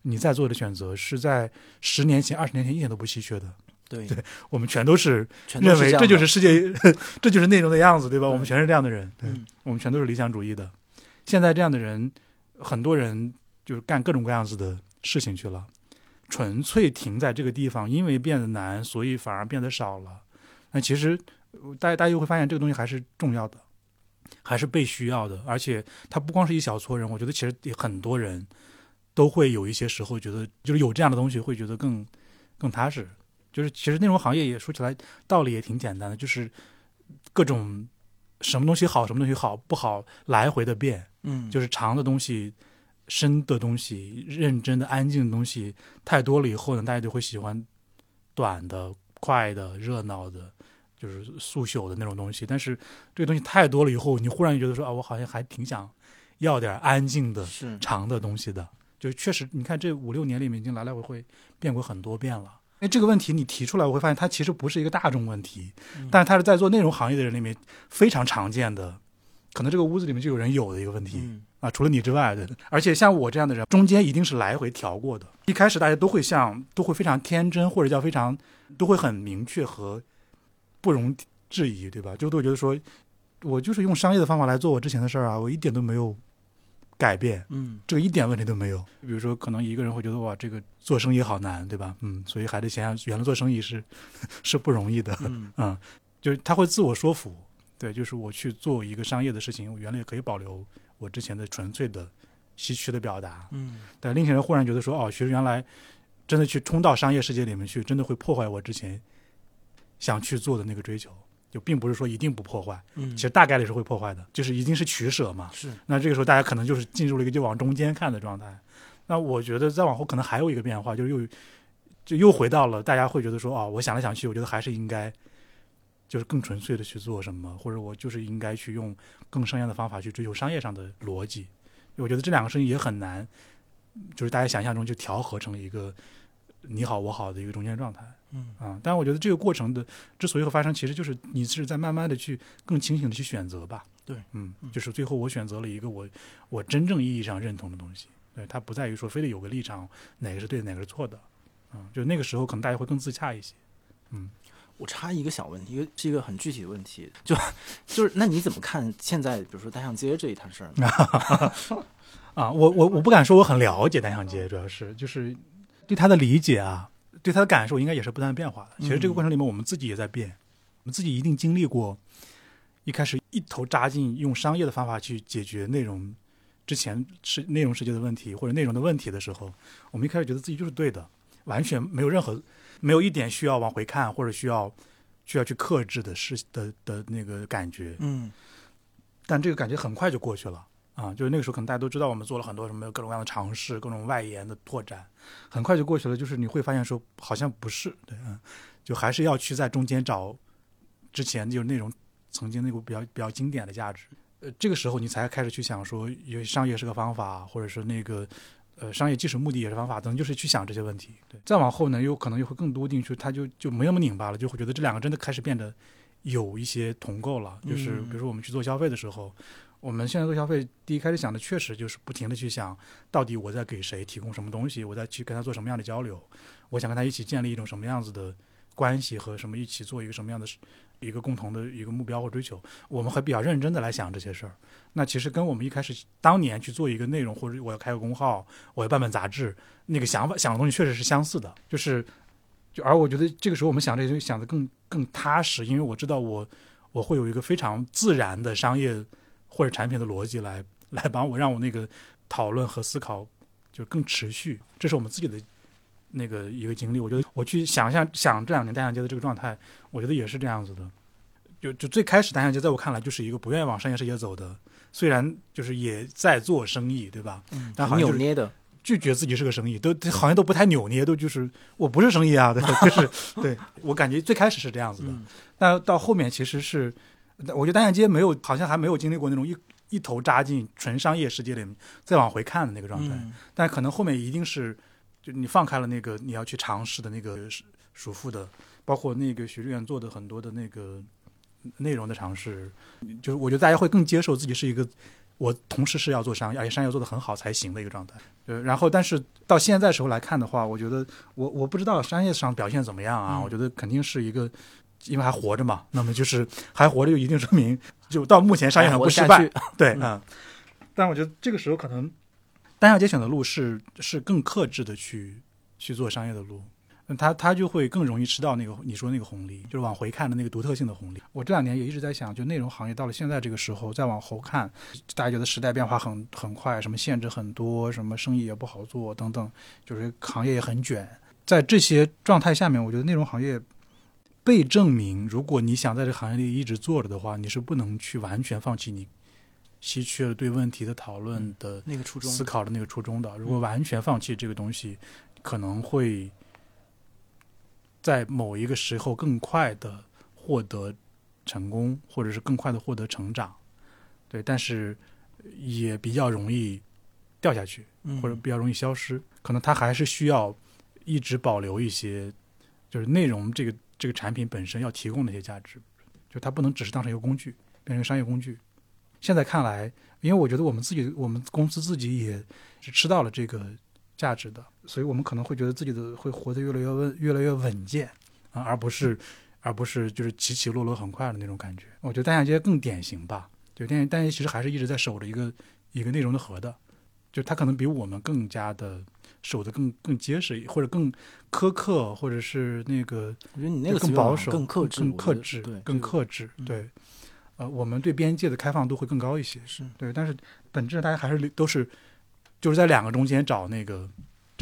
你在做的选择是在十年前、二十年前一点都不稀缺的。对对我们全都是认为这就是世界，这就是内容的样子，对吧？我们全是这样的人，对，嗯我们全都是理想主义的。现在这样的人，很多人就是干各种各样子的事情去了，纯粹停在这个地方，因为变得难，所以反而变得少了。那其实呃大家大家又会发现，这个东西还是重要的，还是被需要的，而且它不光是一小撮人，我觉得其实很多人都会有一些时候觉得，就是有这样的东西会觉得更更踏实。就是其实内容行业也说起来道理也挺简单的，就是各种什么东西好，什么东西好不好来回的变，嗯就是长的东西、深的东西、认真的、安静的东西太多了以后呢，大家就会喜欢短的、快的、热闹的，就是速朽的那种东西。但是这个东西太多了以后，你忽然觉得说啊，我好像还挺想要点安静的、是长的东西的。就确实，你看这五六年里面已经来来回回变过很多遍了。因为这个问题你提出来，我会发现它其实不是一个大众问题，嗯但是它是在做内容行业的人里面非常常见的，可能这个屋子里面就有人有的一个问题。嗯啊，除了你之外，对，而且像我这样的人，中间一定是来回调过的。一开始大家都会像，都会非常天真，或者叫非常，都会很明确和不容置疑，对吧？就都会觉得说，我就是用商业的方法来做我之前的事儿啊，我一点都没有改变，嗯这个一点问题都没有。比如说，可能一个人会觉得哇，这个做生意好难，对吧？嗯，所以还得想想，原来做生意是 [LAUGHS] 是不容易的。嗯 [LAUGHS] 嗯，就是他会自我说服，对，就是我去做一个商业的事情，我原来也可以保留我之前的纯粹的稀缺的表达，嗯但另一些人忽然觉得说，哦，其实原来真的去冲到商业世界里面去，真的会破坏我之前想去做的那个追求，就并不是说一定不破坏，嗯，其实大概率是会破坏的，就是一定是取舍嘛。是那这个时候大家可能就是进入了一个就往中间看的状态。那我觉得再往后可能还有一个变化，就是又就又回到了大家会觉得说，哦，我想来想去，我觉得还是应该就是更纯粹的去做什么，或者我就是应该去用更商业的方法去追求商业上的逻辑。我觉得这两个事情也很难，就是大家想象中就调和成一个你好我好的一个中间状态。嗯啊，但我觉得这个过程的之所以会发生，其实就是你是在慢慢的去更清醒的去选择吧。对，嗯嗯，就是最后我选择了一个我我真正意义上认同的东西。对，它不在于说非得有个立场，哪个是对的，哪个是错的。嗯，就那个时候可能大家会更自洽一些。嗯，我插一个小问题，一个是一个很具体的问题，就 [LAUGHS] 就是那你怎么看现在比如说单向街这一摊事儿呢？[LAUGHS] 啊，我我我不敢说我很了解单向街，主要是就是对他的理解啊，对他的感受应该也是不断变化的。其实这个过程里面，我们自己也在变，我们自己一定经历过一开始一头扎进用商业的方法去解决内容之前是内容世界的问题或者内容的问题的时候，我们一开始觉得自己就是对的，完全没有任何没有一点需要往回看或者需要需要去克制的事的的那个感觉。嗯但这个感觉很快就过去了啊！就是那个时候，可能大家都知道，我们做了很多什么各种各样的尝试，各种外延的拓展，很快就过去了。就是你会发现说，好像不是对，嗯，就还是要去在中间找之前就是那种曾经那个比较比较经典的价值。呃，这个时候你才开始去想说，因为商业是个方法，或者是那个呃商业即使目的也是方法，等就是去想这些问题。对，再往后呢，有可能又会更多进去，它就就没那么拧巴了，就会觉得这两个真的开始变得有一些同构了。就是嗯比如说我们去做消费的时候，我们现在做消费，第一开始想的确实就是不停的去想，到底我在给谁提供什么东西，我在去跟他做什么样的交流，我想跟他一起建立一种什么样子的关系和什么一起做一个什么样的一个共同的一个目标或追求，我们会比较认真的来想这些事儿。那其实跟我们一开始当年去做一个内容，或者我要开个公号，我要办本杂志，那个想法想的东西确实是相似的，就是就而我觉得这个时候我们想这些想的更更踏实，因为我知道我我会有一个非常自然的商业或者产品的逻辑来来帮我让我那个讨论和思考就更持续。这是我们自己的那个一个经历。我觉得我去想象想这两年单向街的这个状态，我觉得也是这样子的。就就最开始单向街在我看来就是一个不愿意往商业世界走的，虽然就是也在做生意，对吧？嗯，但好像就是扭捏的，拒绝自己是个生意，都好像都不太扭捏，都就是我不是生意啊，对，就是对我感觉最开始是这样子的，嗯但到后面其实是，我觉得单向街没有，好像还没有经历过那种一一头扎进纯商业世界里面再往回看的那个状态，嗯但可能后面一定是，就你放开了那个你要去尝试的那个束束缚的，包括那个许志远做的很多的那个内容的尝试，就是我觉得大家会更接受自己是一个。我同时是要做商业，而且商业做得很好才行的一个状态。呃，然后但是到现在时候来看的话，我觉得我我不知道商业上表现怎么样啊。嗯我觉得肯定是一个，因为还活着嘛，那么就是还活着，就一定说明就到目前商业上不失败。对，嗯。但我觉得这个时候可能单向街选的路是是更克制的去去做商业的路，嗯他他就会更容易吃到那个你说那个红利，就是往回看的那个独特性的红利。我这两年也一直在想，就内容行业到了现在这个时候再往后看，大家觉得时代变化很很快，什么限制很多，什么生意也不好做等等，就是行业也很卷。在这些状态下面，我觉得内容行业被证明，如果你想在这个行业里一直做着的话，你是不能去完全放弃你稀缺了对问题的讨论的那个初衷思考的那个初衷的。如果完全放弃这个东西，可能会在某一个时候更快的获得成功，或者是更快的获得成长。对，但是也比较容易掉下去，嗯或者比较容易消失。可能他还是需要一直保留一些，就是内容这个这个产品本身要提供的一些价值，就它不能只是当成一个工具，变成一个商业工具。现在看来，因为我觉得我们自己，我们公司自己也是吃到了这个价值的，所以我们可能会觉得自己的会活得越来越稳，越来越稳健啊，而不是而不是就是起起落落很快的那种感觉。我觉得单向街更典型吧，对，单单向街其实还是一直在守着一个一个内容的核的，就它可能比我们更加的守得更更结实，或者更苛刻，或者是那个我觉得你那个更保守、更克制，更克制，对，更克制，嗯对。呃，我们对边界的开放度会更高一些，是对，但是本质大家还是都是就是在两个中间找那个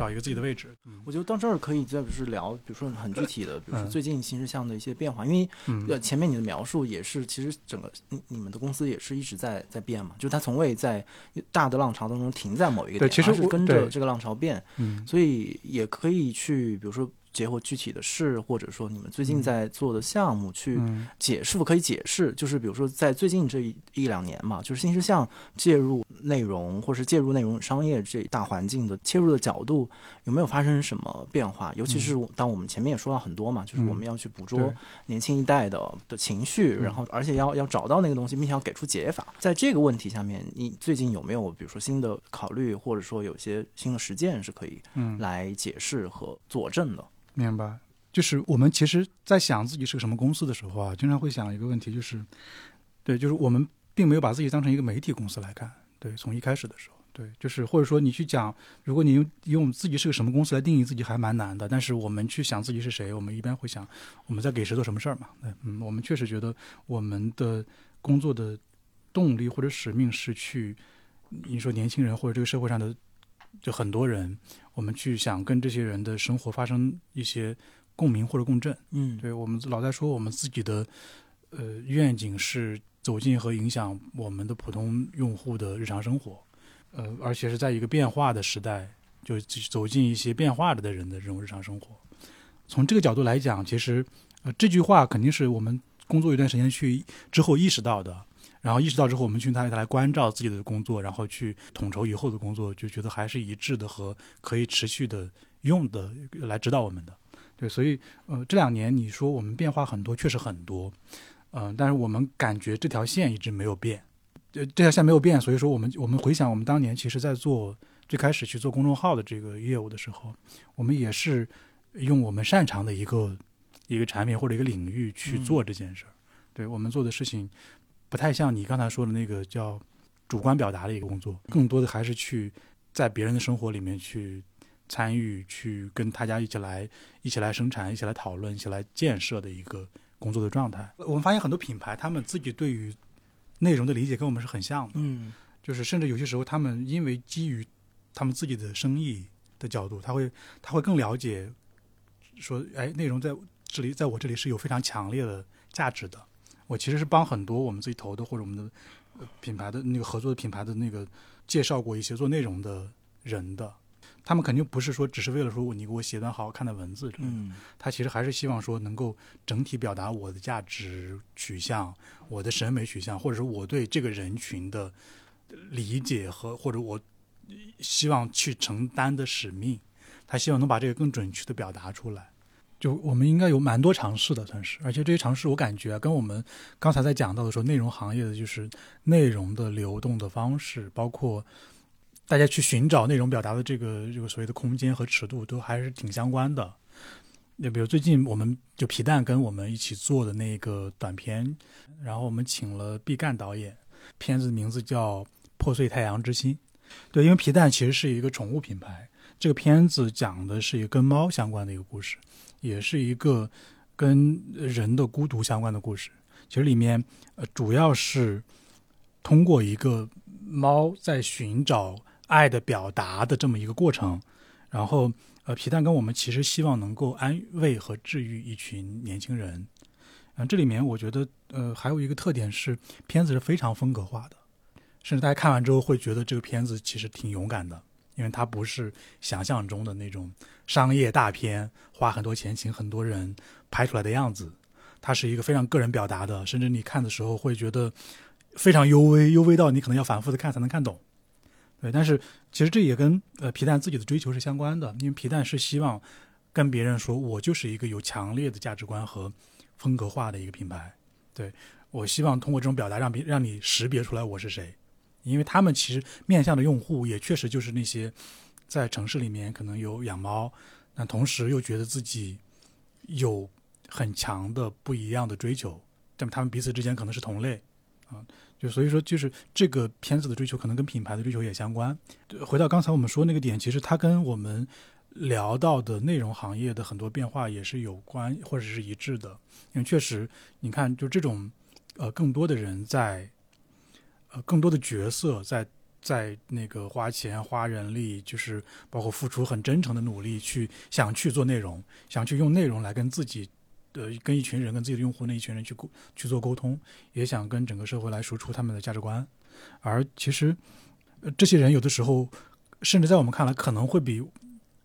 找一个自己的位置。我觉得到这儿可以再就是聊，比如说很具体的，[LAUGHS] 比如说嗯。最近新事项的一些变化，因为嗯。呃前面你的描述也是，其实整个你你们的公司也是一直在在变嘛，就是它从未在大的浪潮当中停在某一个点，对其实是跟着这个浪潮变，嗯所以也可以去比如说结合具体的事，或者说你们最近嗯在做的项目去嗯解是否可以解释，就是比如说在最近这一一两年嘛，就是新事项介入内容或是介入内容商业这大环境的切入的角度有没有发生什么变化？尤其是当我们前面也说到很多嘛，就是我们要去捕捉年轻一代的的情绪，嗯然后而且要要找到那个东西，并且要给出解法。在这个问题下面，你最近有没有比如说新的考虑，或者说有些新的实践是可以嗯，来解释和佐证的？明白。就是我们其实，在想自己是个什么公司的时候啊，经常会想一个问题，就是，对，就是我们并没有把自己当成一个媒体公司来看。对，从一开始的时候，对，就是或者说你去讲，如果你用用自己是个什么公司来定义自己，还蛮难的。但是我们去想自己是谁，我们一般会想我们在给谁做什么事儿嘛。对，嗯，我们确实觉得我们的工作的动力或者使命是去，你说年轻人或者这个社会上的就很多人，我们去想跟这些人的生活发生一些共鸣或者共振。嗯，对我们老在说我们自己的呃愿景是走进和影响我们的普通用户的日常生活，呃，而且是在一个变化的时代，就走进一些变化着的人的这种日常生活。从这个角度来讲，其实呃这句话肯定是我们工作一段时间去之后意识到的。然后意识到之后，我们去他来关照自己的工作，然后去统筹以后的工作，就觉得还是一致的和可以持续的用的来指导我们的。对，所以呃，这两年你说我们变化很多，确实很多，嗯、但是我们感觉这条线一直没有变，呃，这条线没有变，所以说我们我们回想我们当年其实在做最开始去做公众号的这个业务的时候，我们也是用我们擅长的一个一个产品或者一个领域去做这件事儿。对我们做的事情不太像你刚才说的那个叫主观表达的一个工作，更多的还是去在别人的生活里面去参与，去跟大家一起来一起来生产、一起来讨论、一起来建设的一个工作的状态。我们发现很多品牌，他们自己对于内容的理解跟我们是很像的，嗯就是甚至有些时候，他们因为基于他们自己的生意的角度，他会他会更了解，说，哎，内容在这里，在我这里是有非常强烈的价值的。我其实是帮很多我们自己投的或者我们的呃品牌的那个合作的品牌的那个介绍过一些做内容的人的，他们肯定不是说只是为了说你给我写段好好看的文字之类的，嗯他其实还是希望说能够整体表达我的价值取向、我的审美取向，或者是我对这个人群的理解和或者我希望去承担的使命，他希望能把这个更准确的表达出来。就我们应该有蛮多尝试的，算是，而且这些尝试我感觉跟我们刚才在讲到的说内容行业的就是内容的流动的方式，包括大家去寻找内容表达的这个这个所谓的空间和尺度，都还是挺相关的。就比如最近我们就皮蛋跟我们一起做的那个短片，然后我们请了毕赣导演，片子名字叫《破碎太阳之心》。对，因为皮蛋其实是一个宠物品牌，这个片子讲的是一个跟猫相关的一个故事，也是一个跟人的孤独相关的故事。其实里面呃主要是通过一个猫在寻找爱的表达的这么一个过程，然后呃皮蛋跟我们其实希望能够安慰和治愈一群年轻人。嗯、这里面我觉得呃还有一个特点是片子是非常风格化的，甚至大家看完之后会觉得这个片子其实挺勇敢的，因为它不是想象中的那种商业大片，花很多钱请很多人拍出来的样子。它是一个非常个人表达的，甚至你看的时候会觉得非常幽微，幽微到你可能要反复的看才能看懂。对，但是其实这也跟呃皮蛋自己的追求是相关的，因为皮蛋是希望跟别人说我就是一个有强烈的价值观和风格化的一个品牌。对我希望通过这种表达让别让你识别出来我是谁，因为他们其实面向的用户也确实就是那些在城市里面可能有养猫，但同时又觉得自己有很强的不一样的追求，但他们彼此之间可能是同类啊，就所以说就是这个片子的追求可能跟品牌的追求也相关。回到刚才我们说那个点，其实它跟我们聊到的内容行业的很多变化也是有关或者是一致的，因为确实你看就这种呃更多的人在呃更多的角色在。在那个花钱花人力，就是包括付出很真诚的努力去想去做内容，想去用内容来跟自己呃跟一群人、跟自己的用户那一群人去沟去做沟通，也想跟整个社会来输出他们的价值观。而其实、这些人有的时候，甚至在我们看来，可能会比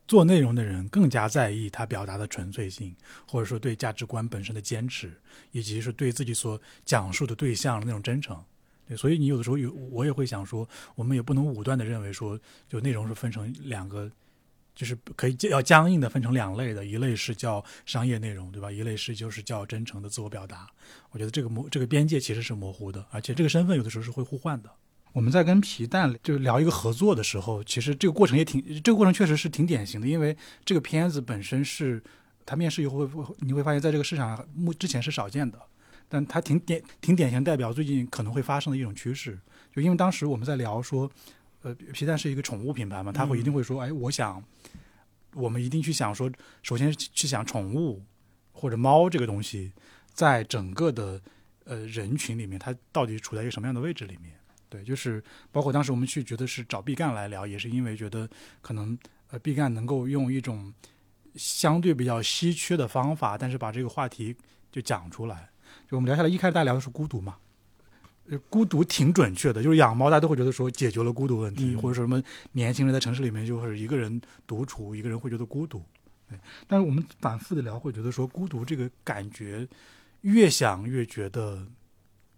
做内容的人更加在意他表达的纯粹性，或者说对价值观本身的坚持，以及是对自己所讲述的对象那种真诚。对，所以你有的时候有，我也会想说，我们也不能武断的认为说，就内容是分成两个，就是可以要僵硬的分成两类的，一类是叫商业内容，对吧？一类是就是叫真诚的自我表达。我觉得这个模这个边界其实是模糊的，而且这个身份有的时候是会互换的。我们在跟皮蛋就聊一个合作的时候，其实这个过程也挺，这个过程确实是挺典型的，因为这个片子本身是，它面试以后会你会发现在这个市场上目之前是少见的。但它挺典挺典型，代表最近可能会发生的一种趋势。就因为当时我们在聊说，呃，皮蛋是一个宠物品牌嘛，他会一定会说，哎，我想，我们一定去想说，首先去想宠物或者猫这个东西，在整个的呃人群里面，它到底处在一个什么样的位置里面？对，就是包括当时我们去觉得是找毕赣来聊，也是因为觉得可能呃毕赣能够用一种相对比较稀缺的方法，但是把这个话题就讲出来。就我们聊下来，一开始大家聊的是孤独嘛，呃，孤独挺准确的，就是养猫，大家都会觉得说解决了孤独问题，嗯或者说什么年轻人在城市里面就是一个人独处，一个人会觉得孤独。对，但是我们反复的聊，会觉得说孤独这个感觉，越想越觉得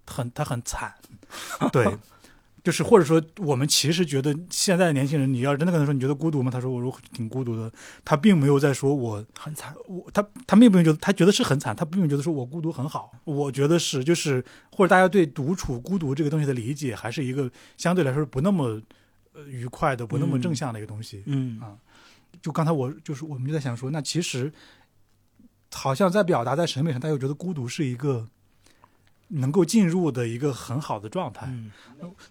很他很惨，[LAUGHS] 对。就是或者说，我们其实觉得现在的年轻人，你要真的跟他说你觉得孤独吗？他说我说挺孤独的，他并没有在说我很惨，我他他并没有觉得他觉得是很惨，他并没有觉得说我孤独很好。我觉得是就是或者大家对独处孤独这个东西的理解，还是一个相对来说不那么呃愉快的、不那么正向的一个东西。嗯啊就刚才我就是我们就在想说，那其实好像在表达在审美上，大家又觉得孤独是一个能够进入的一个很好的状态。嗯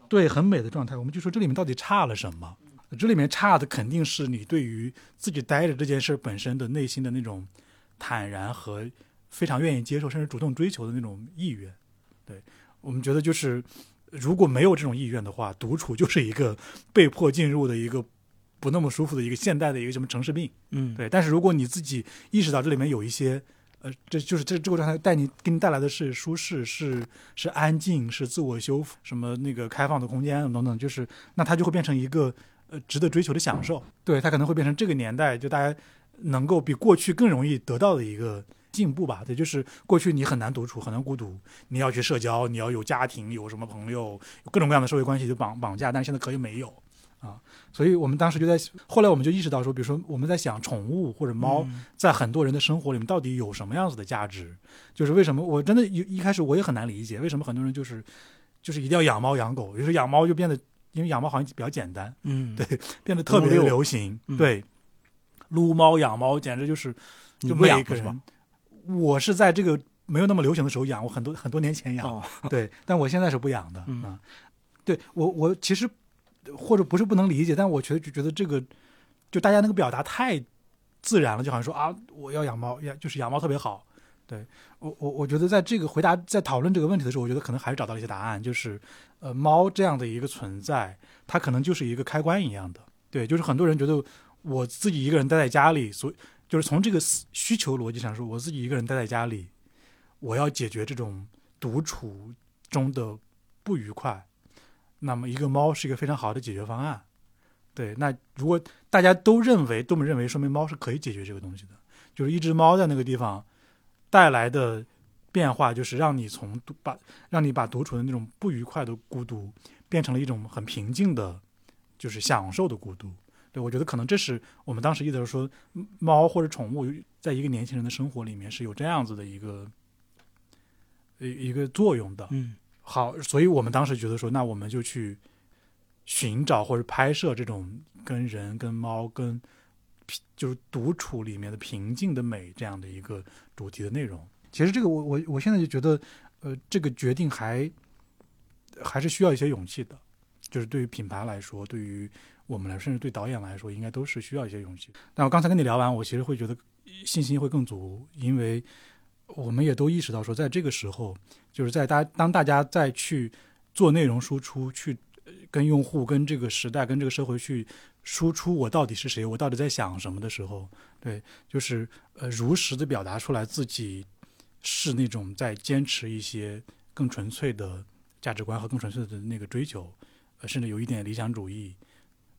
对，很美的状态。我们就说这里面到底差了什么？这里面差的肯定是你对于自己待着这件事本身的内心的那种坦然和非常愿意接受，甚至主动追求的那种意愿。对我们觉得，就是如果没有这种意愿的话，独处就是一个被迫进入的一个不那么舒服的一个现代的一个什么城市病。嗯，对，但是如果你自己意识到这里面有一些，这就是这这个状态带你给你带来的是舒适，是是安静，是自我修复，什么那个开放的空间等等，就是那它就会变成一个呃值得追求的享受。对，它可能会变成这个年代就大家能够比过去更容易得到的一个进步吧。对，就是过去你很难独处，很难孤独，你要去社交，你要有家庭，有什么朋友，有各种各样的社会关系就绑绑架，但是现在可以没有。啊，所以我们当时就在，后来我们就意识到说，比如说我们在想宠物或者猫，嗯在很多人的生活里面到底有什么样子的价值？就是为什么我真的一一开始我也很难理解，为什么很多人就是就是一定要养猫养狗，于是养猫就变得，因为养猫好像比较简单，嗯，对变得特别的流行。嗯对，撸猫养猫简直就是就每个养是吧人？，我是在这个没有那么流行的时候养，我很多很多年前养，哦，对，但我现在是不养的嗯啊。对我，我其实或者不是不能理解，但我觉得就觉得这个就大家那个表达太自然了，就好像说啊，我要养猫，养就是养猫特别好。对我，我我觉得在这个回答在讨论这个问题的时候，我觉得可能还是找到了一些答案，就是呃，猫这样的一个存在，它可能就是一个开关一样的。对，就是很多人觉得我自己一个人待在家里，所以就是从这个需求逻辑上说，我自己一个人待在家里，我要解决这种独处中的不愉快，那么一个猫是一个非常好的解决方案。对，那如果大家都认为多么认为，说明猫是可以解决这个东西的。就是一只猫在那个地方带来的变化，就是让你从独把让你把独处的那种不愉快的孤独，变成了一种很平静的，就是享受的孤独。对我觉得可能这是我们当时意思是说，猫或者宠物在一个年轻人的生活里面是有这样子的一个一一个作用的。嗯好，所以我们当时觉得说，那我们就去寻找或者拍摄这种跟人、跟猫、跟就是独处里面的平静的美这样的一个主题的内容。其实这个我我我现在就觉得，呃，这个决定还还是需要一些勇气的，就是对于品牌来说，对于我们来，甚至对导演来说，应该都是需要一些勇气。但我刚才跟你聊完，我其实会觉得信心会更足，因为我们也都意识到说，在这个时候，就是在大当大家再去做内容输出，去跟用户、跟这个时代、跟这个社会去输出我到底是谁，我到底在想什么的时候，对，就是呃如实的表达出来自己是那种在坚持一些更纯粹的价值观和更纯粹的那个追求，呃，甚至有一点理想主义，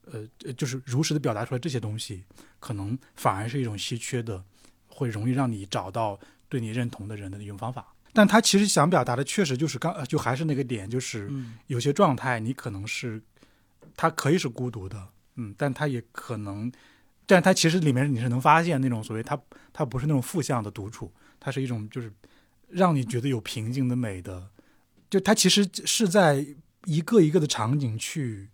呃就是如实的表达出来这些东西，可能反而是一种稀缺的，会容易让你找到对你认同的人的一种方法。但他其实想表达的，确实就是刚，呃就还是那个点，就是嗯有些状态你可能是，他可以是孤独的，嗯，但他也可能，但他其实里面你是能发现那种所谓他他不是那种负向的独处，它是一种就是让你觉得有平静的美的，就他其实是在一个一个的场景去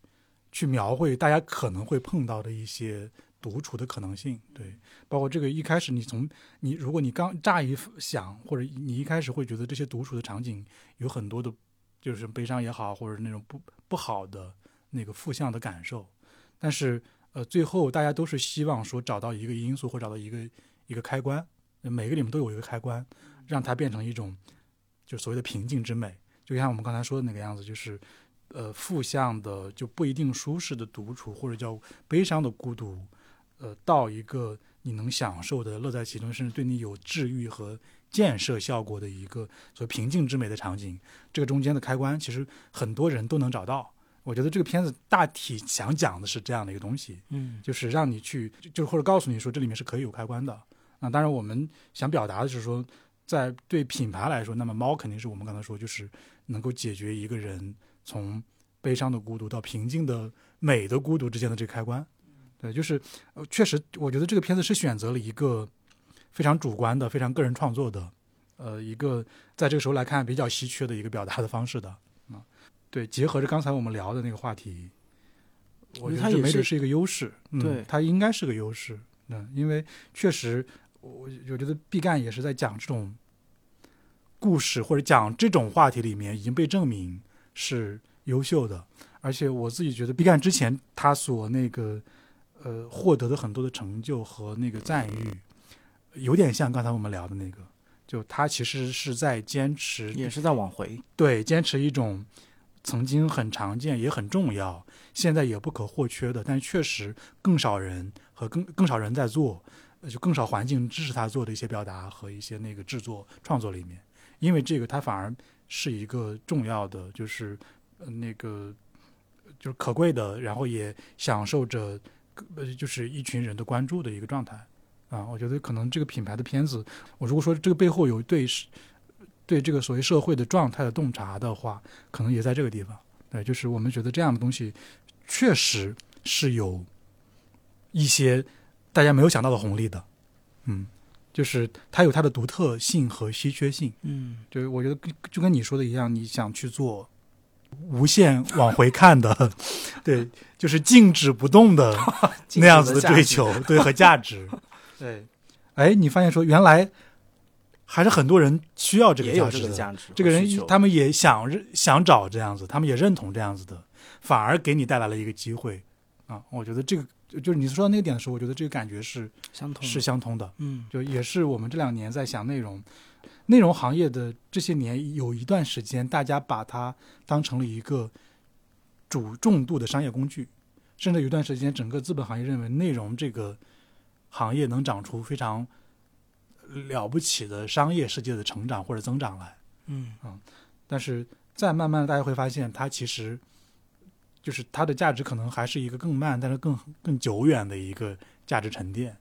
去描绘大家可能会碰到的一些独处的可能性，对，包括这个一开始你从你如果你刚乍一想，或者你一开始会觉得这些独处的场景有很多的，就是悲伤也好，或者那种不不好的那个负向的感受，但是呃，最后大家都是希望说找到一个因素或找到一个一个开关，每个里面都有一个开关，让它变成一种就所谓的平静之美，就像我们刚才说的那个样子，就是呃负向的就不一定舒适的独处，或者叫悲伤的孤独，呃，到一个你能享受的乐在其中，甚至对你有治愈和建设效果的一个所谓平静之美的场景，这个中间的开关，其实很多人都能找到。我觉得这个片子大体想讲的是这样的一个东西，嗯就是让你去，就就是或者告诉你说这里面是可以有开关的。那，当然我们想表达的是说，在对品牌来说，那么猫肯定是我们刚才说，就是能够解决一个人从悲伤的孤独到平静的美的孤独之间的这个开关。对，就是呃，确实，我觉得这个片子是选择了一个非常主观的、非常个人创作的，呃，一个在这个时候来看比较稀缺的一个表达的方式的啊。对，结合着刚才我们聊的那个话题，我觉得没准是一个优势。嗯、对它应该是个优势。嗯，因为确实，我我觉得毕赣也是在讲这种故事或者讲这种话题里面已经被证明是优秀的，而且我自己觉得毕赣之前他所那个呃获得的很多的成就和那个赞誉，有点像刚才我们聊的那个，就他其实是在坚持，也是在往回。对，坚持一种曾经很常见也很重要，现在也不可或缺的，但确实更少人和更更少人在做，呃就更少环境支持他做的一些表达和一些那个制作创作里面，因为这个他反而是一个重要的，就是呃那个就是可贵的，然后也享受着呃就是一群人的关注的一个状态啊。我觉得可能这个品牌的片子，我如果说这个背后有对对这个所谓社会的状态的洞察的话，可能也在这个地方。对，就是我们觉得这样的东西确实是有一些大家没有想到的红利的，嗯，就是它有它的独特性和稀缺性。嗯就是我觉得跟就跟你说的一样，你想去做无限往回看的，[LAUGHS] 对，就是静止不动的 [LAUGHS] 那样子的追求，[LAUGHS] 对和价值，对。哎，你发现说原来还是很多人需要这个价值的，这个价值和需求，这个人他们也想认想找这样子，他们也认同这样子的，反而给你带来了一个机会。啊！我觉得这个就是你说到那个点的时候，我觉得这个感觉是相同是相通的，嗯。就也是我们这两年在想内容，内容行业的这些年有一段时间，大家把它当成了一个主重度的商业工具，甚至有一段时间，整个资本行业认为内容这个行业能长出非常了不起的商业世界的成长或者增长来。嗯但是再慢慢，大家会发现，它其实就是它的价值可能还是一个更慢，但是更更久远的一个价值沉淀。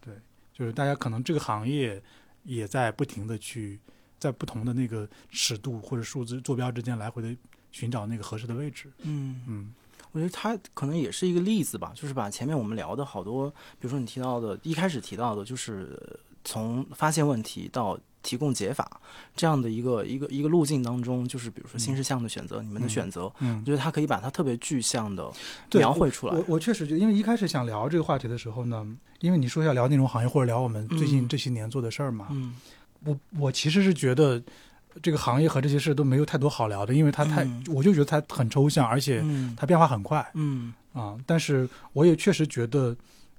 对，就是大家可能这个行业也在不停的去在不同的那个尺度或者数字坐标之间来回的寻找那个合适的位置。嗯，嗯我觉得它可能也是一个例子吧，就是把前面我们聊的好多，比如说你提到的，一开始提到的，就是呃从发现问题到提供解法这样的一个一个一个路径当中，就是比如说新事项的选择，你们的嗯。选择，我嗯，觉得它可以把它特别具象的描绘出来。我。我确实觉得，因为一开始想聊这个话题的时候呢，因为你说要聊内容行业或者聊我们最近嗯。这些年做的事儿嘛，嗯。我我其实是觉得这个行业和这些事都没有太多好聊的，因为它太，嗯。我就觉得它很抽象，而且嗯。它变化很快嗯。啊。但是我也确实觉得，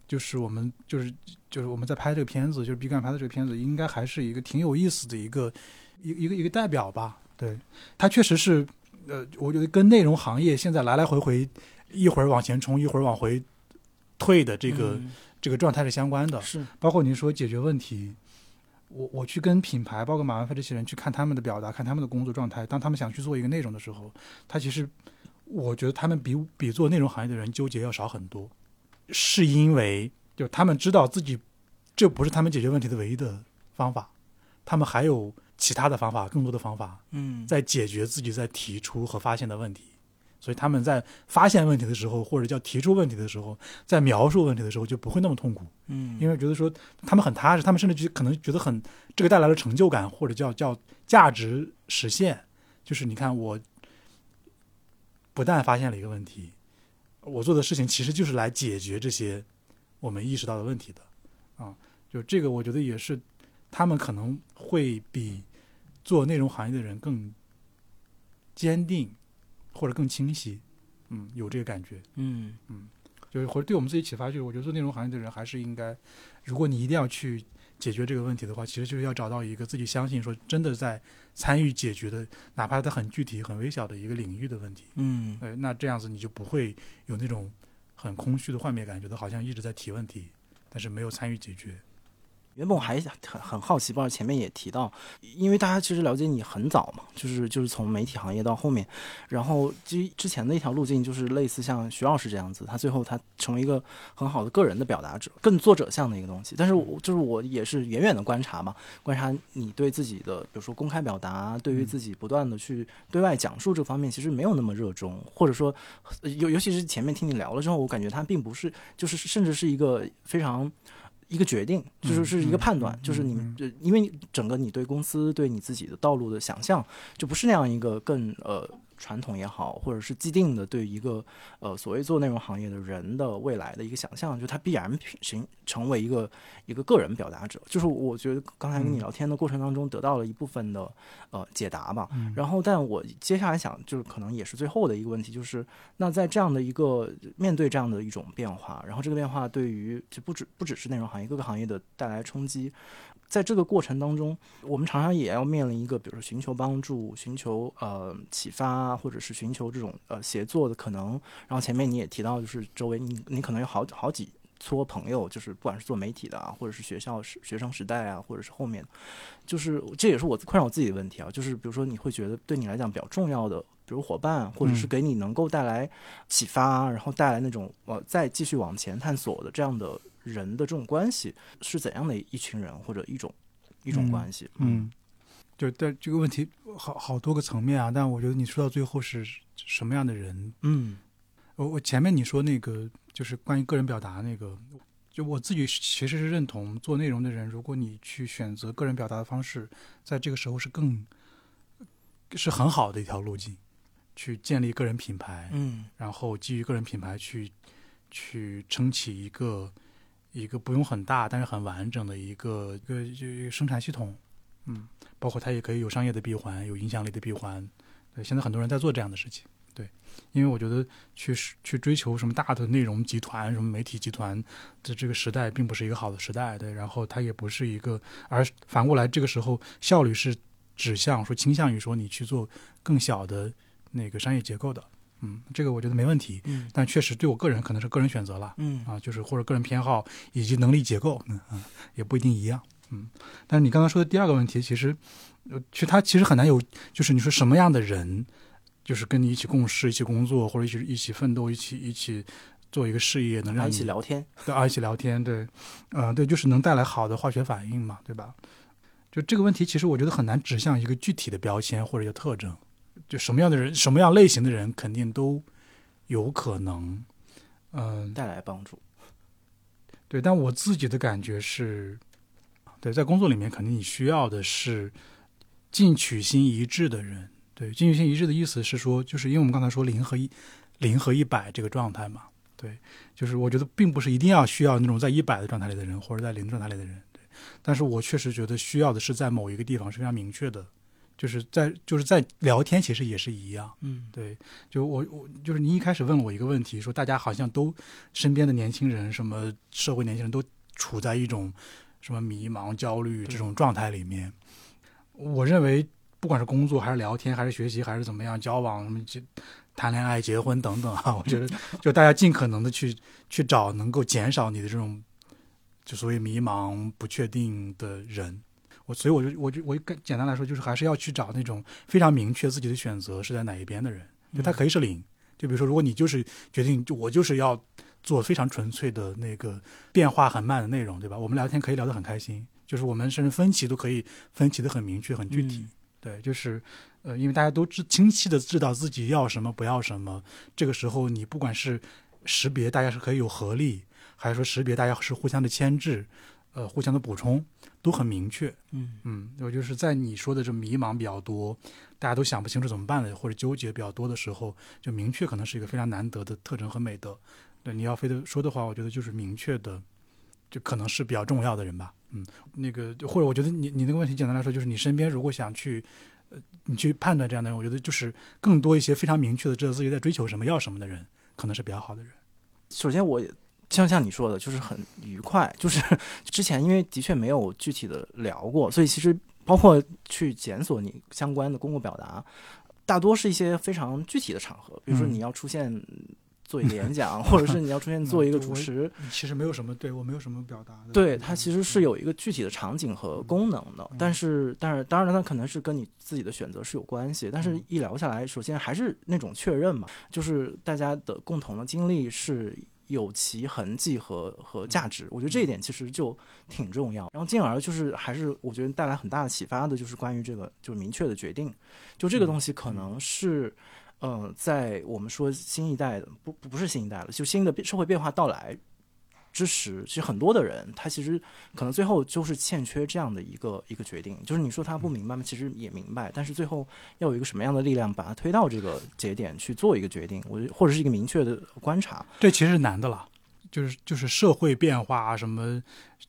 就是我们就是就是我们在拍这个片子，就是毕赣拍的这个片子，应该还是一个挺有意思的一个一一个一个代表吧。对，它确实是，呃，我觉得跟内容行业现在来来回回一会儿往前冲，一会儿往回退的这个、嗯这个状态是相关的。是包括您说解决问题，我我去跟品牌，包括马文飞这些人去看他们的表达，看他们的工作状态。当他们想去做一个内容的时候，他其实我觉得他们比比做内容行业的人纠结要少很多，是因为就他们知道自己这不是他们解决问题的唯一的方法，他们还有其他的方法，更多的方法嗯在解决自己在提出和发现的问题。所以他们在发现问题的时候，或者叫提出问题的时候，在描述问题的时候就不会那么痛苦。嗯，因为觉得说他们很踏实，他们甚至就可能觉得很这个带来了成就感，或者叫叫价值实现。就是你看，我不但发现了一个问题，我做的事情其实就是来解决这些我们意识到的问题的啊。就这个，我觉得也是他们可能会比做内容行业的人更坚定，或者更清晰。嗯，有这个感觉。嗯就是或者对我们自己启发，就是我觉得做内容行业的人还是应该，如果你一定要去解决这个问题的话，其实就是要找到一个自己相信说真的在参与解决的，哪怕它很具体、很微小的一个领域的问题。嗯哎，那这样子你就不会有那种很空虚的幻灭感，觉得好像一直在提问题，但是没有参与解决。原本我还很很好奇，不知道前面也提到，因为大家其实了解你很早嘛，就是就是从媒体行业到后面，然后之之前的一条路径就是类似像徐老师这样子，他最后他成为一个很好的个人的表达者，更作者向的一个东西。但是我就是我也是远远的观察嘛，观察你对自己的，比如说公开表达，对于嗯自己不断的去对外讲述这方面，其实没有那么热衷，或者说，呃尤尤其是前面听你聊了之后，我感觉他并不是，就是甚至是一个非常。一个决定，就是嗯是一个嗯判断，嗯就是你因为你整个你对公司对你自己的道路的想象，就不是那样一个更呃传统也好，或者是既定的对一个呃所谓做内容行业的人的未来的一个想象，就他必然形成为一个一个个人表达者。就是我觉得刚才跟你嗯聊天的过程当中得到了一部分的呃解答吧。嗯然后，但我接下来想，就是可能也是最后的一个问题，就是那在这样的一个面对这样的一种变化，然后这个变化对于就不止不只是内容行业各个行业的带来冲击，在这个过程当中，我们常常也要面临一个，比如说寻求帮助、寻求呃启发，或者是寻求这种呃协作的可能。然后前面你也提到，就是周围你你可能有好好几撮朋友，就是不管是做媒体的啊，或者是学校时学生时代啊，或者是后面，就是这也是我困扰我自己的问题啊。就是比如说你会觉得对你来讲比较重要的，比如伙伴，或者是给你能够带来启发，然后带来那种呃再继续往前探索的这样的。人的这种关系是怎样的一群人或者一种一种关系？嗯，就但这个问题好好多个层面啊。但我觉得你说到最后是什么样的人？嗯，我我前面你说那个就是关于个人表达那个，就我自己其实是认同做内容的人，如果你去选择个人表达的方式，在这个时候是更是很好的一条路径，去建立个人品牌。嗯，然后基于个人品牌去去撑起一个。一个不用很大，但是很完整的一个一个就生产系统，嗯，包括它也可以有商业的闭环，有影响力的闭环。对，现在很多人在做这样的事情。对，因为我觉得去去追求什么大的内容集团、什么媒体集团的这个时代，并不是一个好的时代。对，然后它也不是一个，而反过来，这个时候效率是指向说倾向于说你去做更小的那个商业结构的。嗯，这个我觉得没问题。嗯，但确实对我个人可能是个人选择了。嗯啊，就是或者个人偏好以及能力结构，嗯嗯，也不一定一样。嗯，但是你刚刚说的第二个问题，其实，呃，其实他其实很难有，就是你说什么样的人，就是跟你一起共事、一起工作，或者一起一起奋斗、一起一起做一个事业，能让一起聊天，对啊，一起聊天，对，呃，对，就是能带来好的化学反应嘛，对吧？就这个问题，其实我觉得很难指向一个具体的标签或者一个特征。就什么样的人，什么样类型的人，肯定都有可能，嗯，带来帮助。对，但我自己的感觉是，对，在工作里面，肯定你需要的是进取心一致的人。对，进取心一致的意思是说，就是因为我们刚才说零和一，零和一百这个状态嘛。对，就是我觉得并不是一定要需要那种在一百的状态里的人，或者在零状态里的人。对，但是我确实觉得需要的是在某一个地方是非常明确的。就是在就是在聊天，其实也是一样。嗯，对，就我我就是您一开始问了我一个问题，说大家好像都身边的年轻人，什么社会年轻人都处在一种什么迷茫、焦虑这种状态里面。我认为，不管是工作还是聊天，还是学习，还是怎么样交往，什么结谈恋爱、结婚等等啊，我觉得 [LAUGHS] 就大家尽可能的去去找能够减少你的这种就所谓迷茫、不确定的人。我所以我就我就我更简单来说，就是还是要去找那种非常明确自己的选择是在哪一边的人。就他可以是零，就比如说，如果你就是决定，就我就是要做非常纯粹的那个变化很慢的内容，对吧？我们聊天可以聊得很开心，就是我们甚至分歧都可以分歧的很明确、很具体。对，就是呃，因为大家都知清晰的知道自己要什么不要什么，这个时候你不管是识别大家是可以有合力，还是说识别大家是互相的牵制。呃，互相的补充都很明确，嗯嗯，我就是在你说的这迷茫比较多，大家都想不清楚怎么办的，或者纠结比较多的时候，就明确可能是一个非常难得的特征和美德。对，你要非得说的话，我觉得就是明确的，就可能是比较重要的人吧。嗯，那个或者我觉得你你那个问题简单来说，就是你身边如果想去呃你去判断这样的人，我觉得就是更多一些非常明确的知道自己在追求什么、要什么的人，可能是比较好的人。首先我。像像你说的，就是很愉快。就是 [LAUGHS] 之前因为的确没有具体的聊过，所以其实包括去检索你相关的公共表达，大多是一些非常具体的场合，比如说你要出现做一个演讲，[LAUGHS] 或者是你要出现做一个主持。其实没有什么，对我没有什么表达。对它其实是有一个具体的场景和功能的，但是但是当然它可能是跟你自己的选择是有关系。但是一聊下来，首先还是那种确认嘛，就是大家的共同的经历是。有其痕迹和和价值，我觉得这一点其实就挺重要。然后进而就是还是我觉得带来很大的启发的，就是关于这个就是明确的决定，就这个东西可能是，嗯，在我们说新一代的不不是新一代了，就新的社会变化到来。之时，其实很多的人，他其实可能最后就是欠缺这样的一个一个决定，就是你说他不明白吗？其实也明白，但是最后要有一个什么样的力量把他推到这个节点去做一个决定，我或者是一个明确的观察，这其实是难的了。就是就是社会变化什么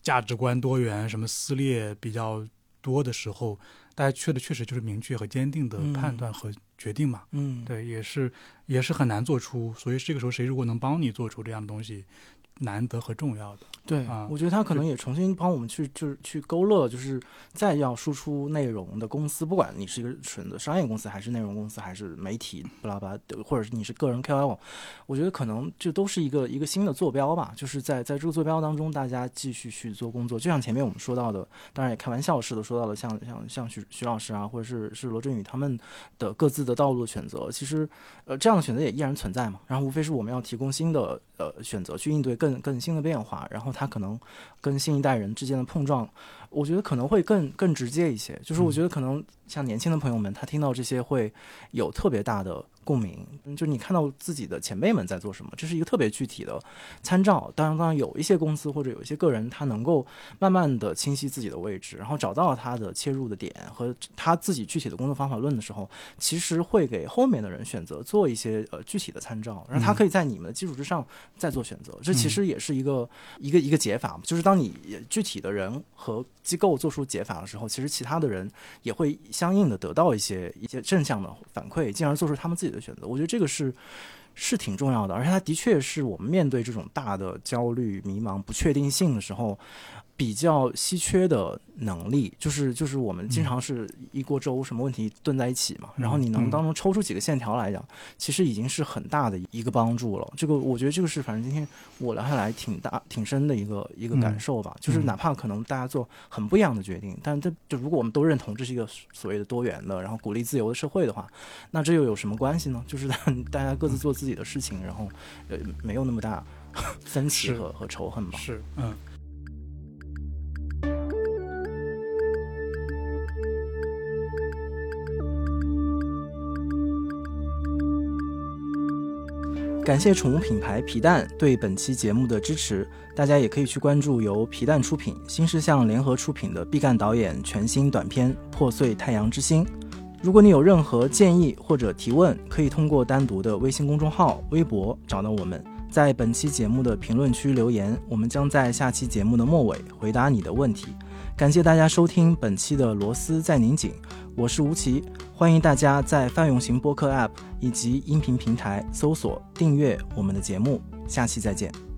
价值观多元，什么撕裂比较多的时候，大家缺的确实就是明确和坚定的判断和决定嘛。嗯，对，也是也是很难做出。所以这个时候，谁如果能帮你做出这样的东西？难得和重要的。对，啊我觉得他可能也重新帮我们去就是去勾勒，就是再要输出内容的公司，不管你是一个纯的商业公司，还是内容公司，还是媒体，巴拉巴拉，或者是你是个人 KOL，我觉得可能这都是一个一个新的坐标吧，就是在在这个坐标当中，大家继续去做工作。就像前面我们说到的，当然也开玩笑似的说到了像像像徐徐老师啊，或者是是罗振宇他们的各自的道路的选择，其实呃这样的选择也依然存在嘛。然后无非是我们要提供新的呃选择去应对更更新的变化，然后它可能跟新一代人之间的碰撞，我觉得可能会更更直接一些。就是我觉得可能像年轻的朋友们，他听到这些会有特别大的共鸣，嗯就是你看到自己的前辈们在做什么，这是一个特别具体的参照。当然，当然有一些公司或者有一些个人，他能够慢慢的清晰自己的位置，然后找到他的切入的点和他自己具体的工作方法论的时候，其实会给后面的人选择做一些呃具体的参照，然后他可以在你们的基础之上再做选择。这其实也是一个一个一个解法，就是当你具体的人和机构做出解法的时候，其实其他的人也会相应的得到一些一些正向的反馈，进而做出他们自己的选择。我觉得这个是。是挺重要的，而且它的确是我们面对这种大的焦虑、迷茫、不确定性的时候，比较稀缺的能力。就是就是我们经常是一锅粥，什么问题炖在一起嘛，嗯然后你能嗯当中抽出几个线条来讲，其实已经是很大的一个帮助了。这个我觉得这个是反正今天我聊下来挺大挺深的一个一个感受吧。就是嗯哪怕可能大家做很不一样的决定，但这就如果我们都认同这是一个所谓的多元的，然后鼓励自由的社会的话，那这又有什么关系呢？就是大大家各自做自己的事情，然后呃没有那么大分歧和和仇恨吧。是，嗯，感谢宠物品牌皮蛋对本期节目的支持，大家也可以去关注由皮蛋出品、新事项联合出品的毕赣导演全新短片《破碎太阳之心》。如果你有任何建议或者提问，可以通过单独的微信公众号、微博找到我们，在本期节目的评论区留言，我们将在下期节目的末尾回答你的问题。感谢大家收听本期的螺丝在拧紧，我是吴奇，欢迎大家在泛用型播客 App 以及音频平台搜索订阅我们的节目，下期再见。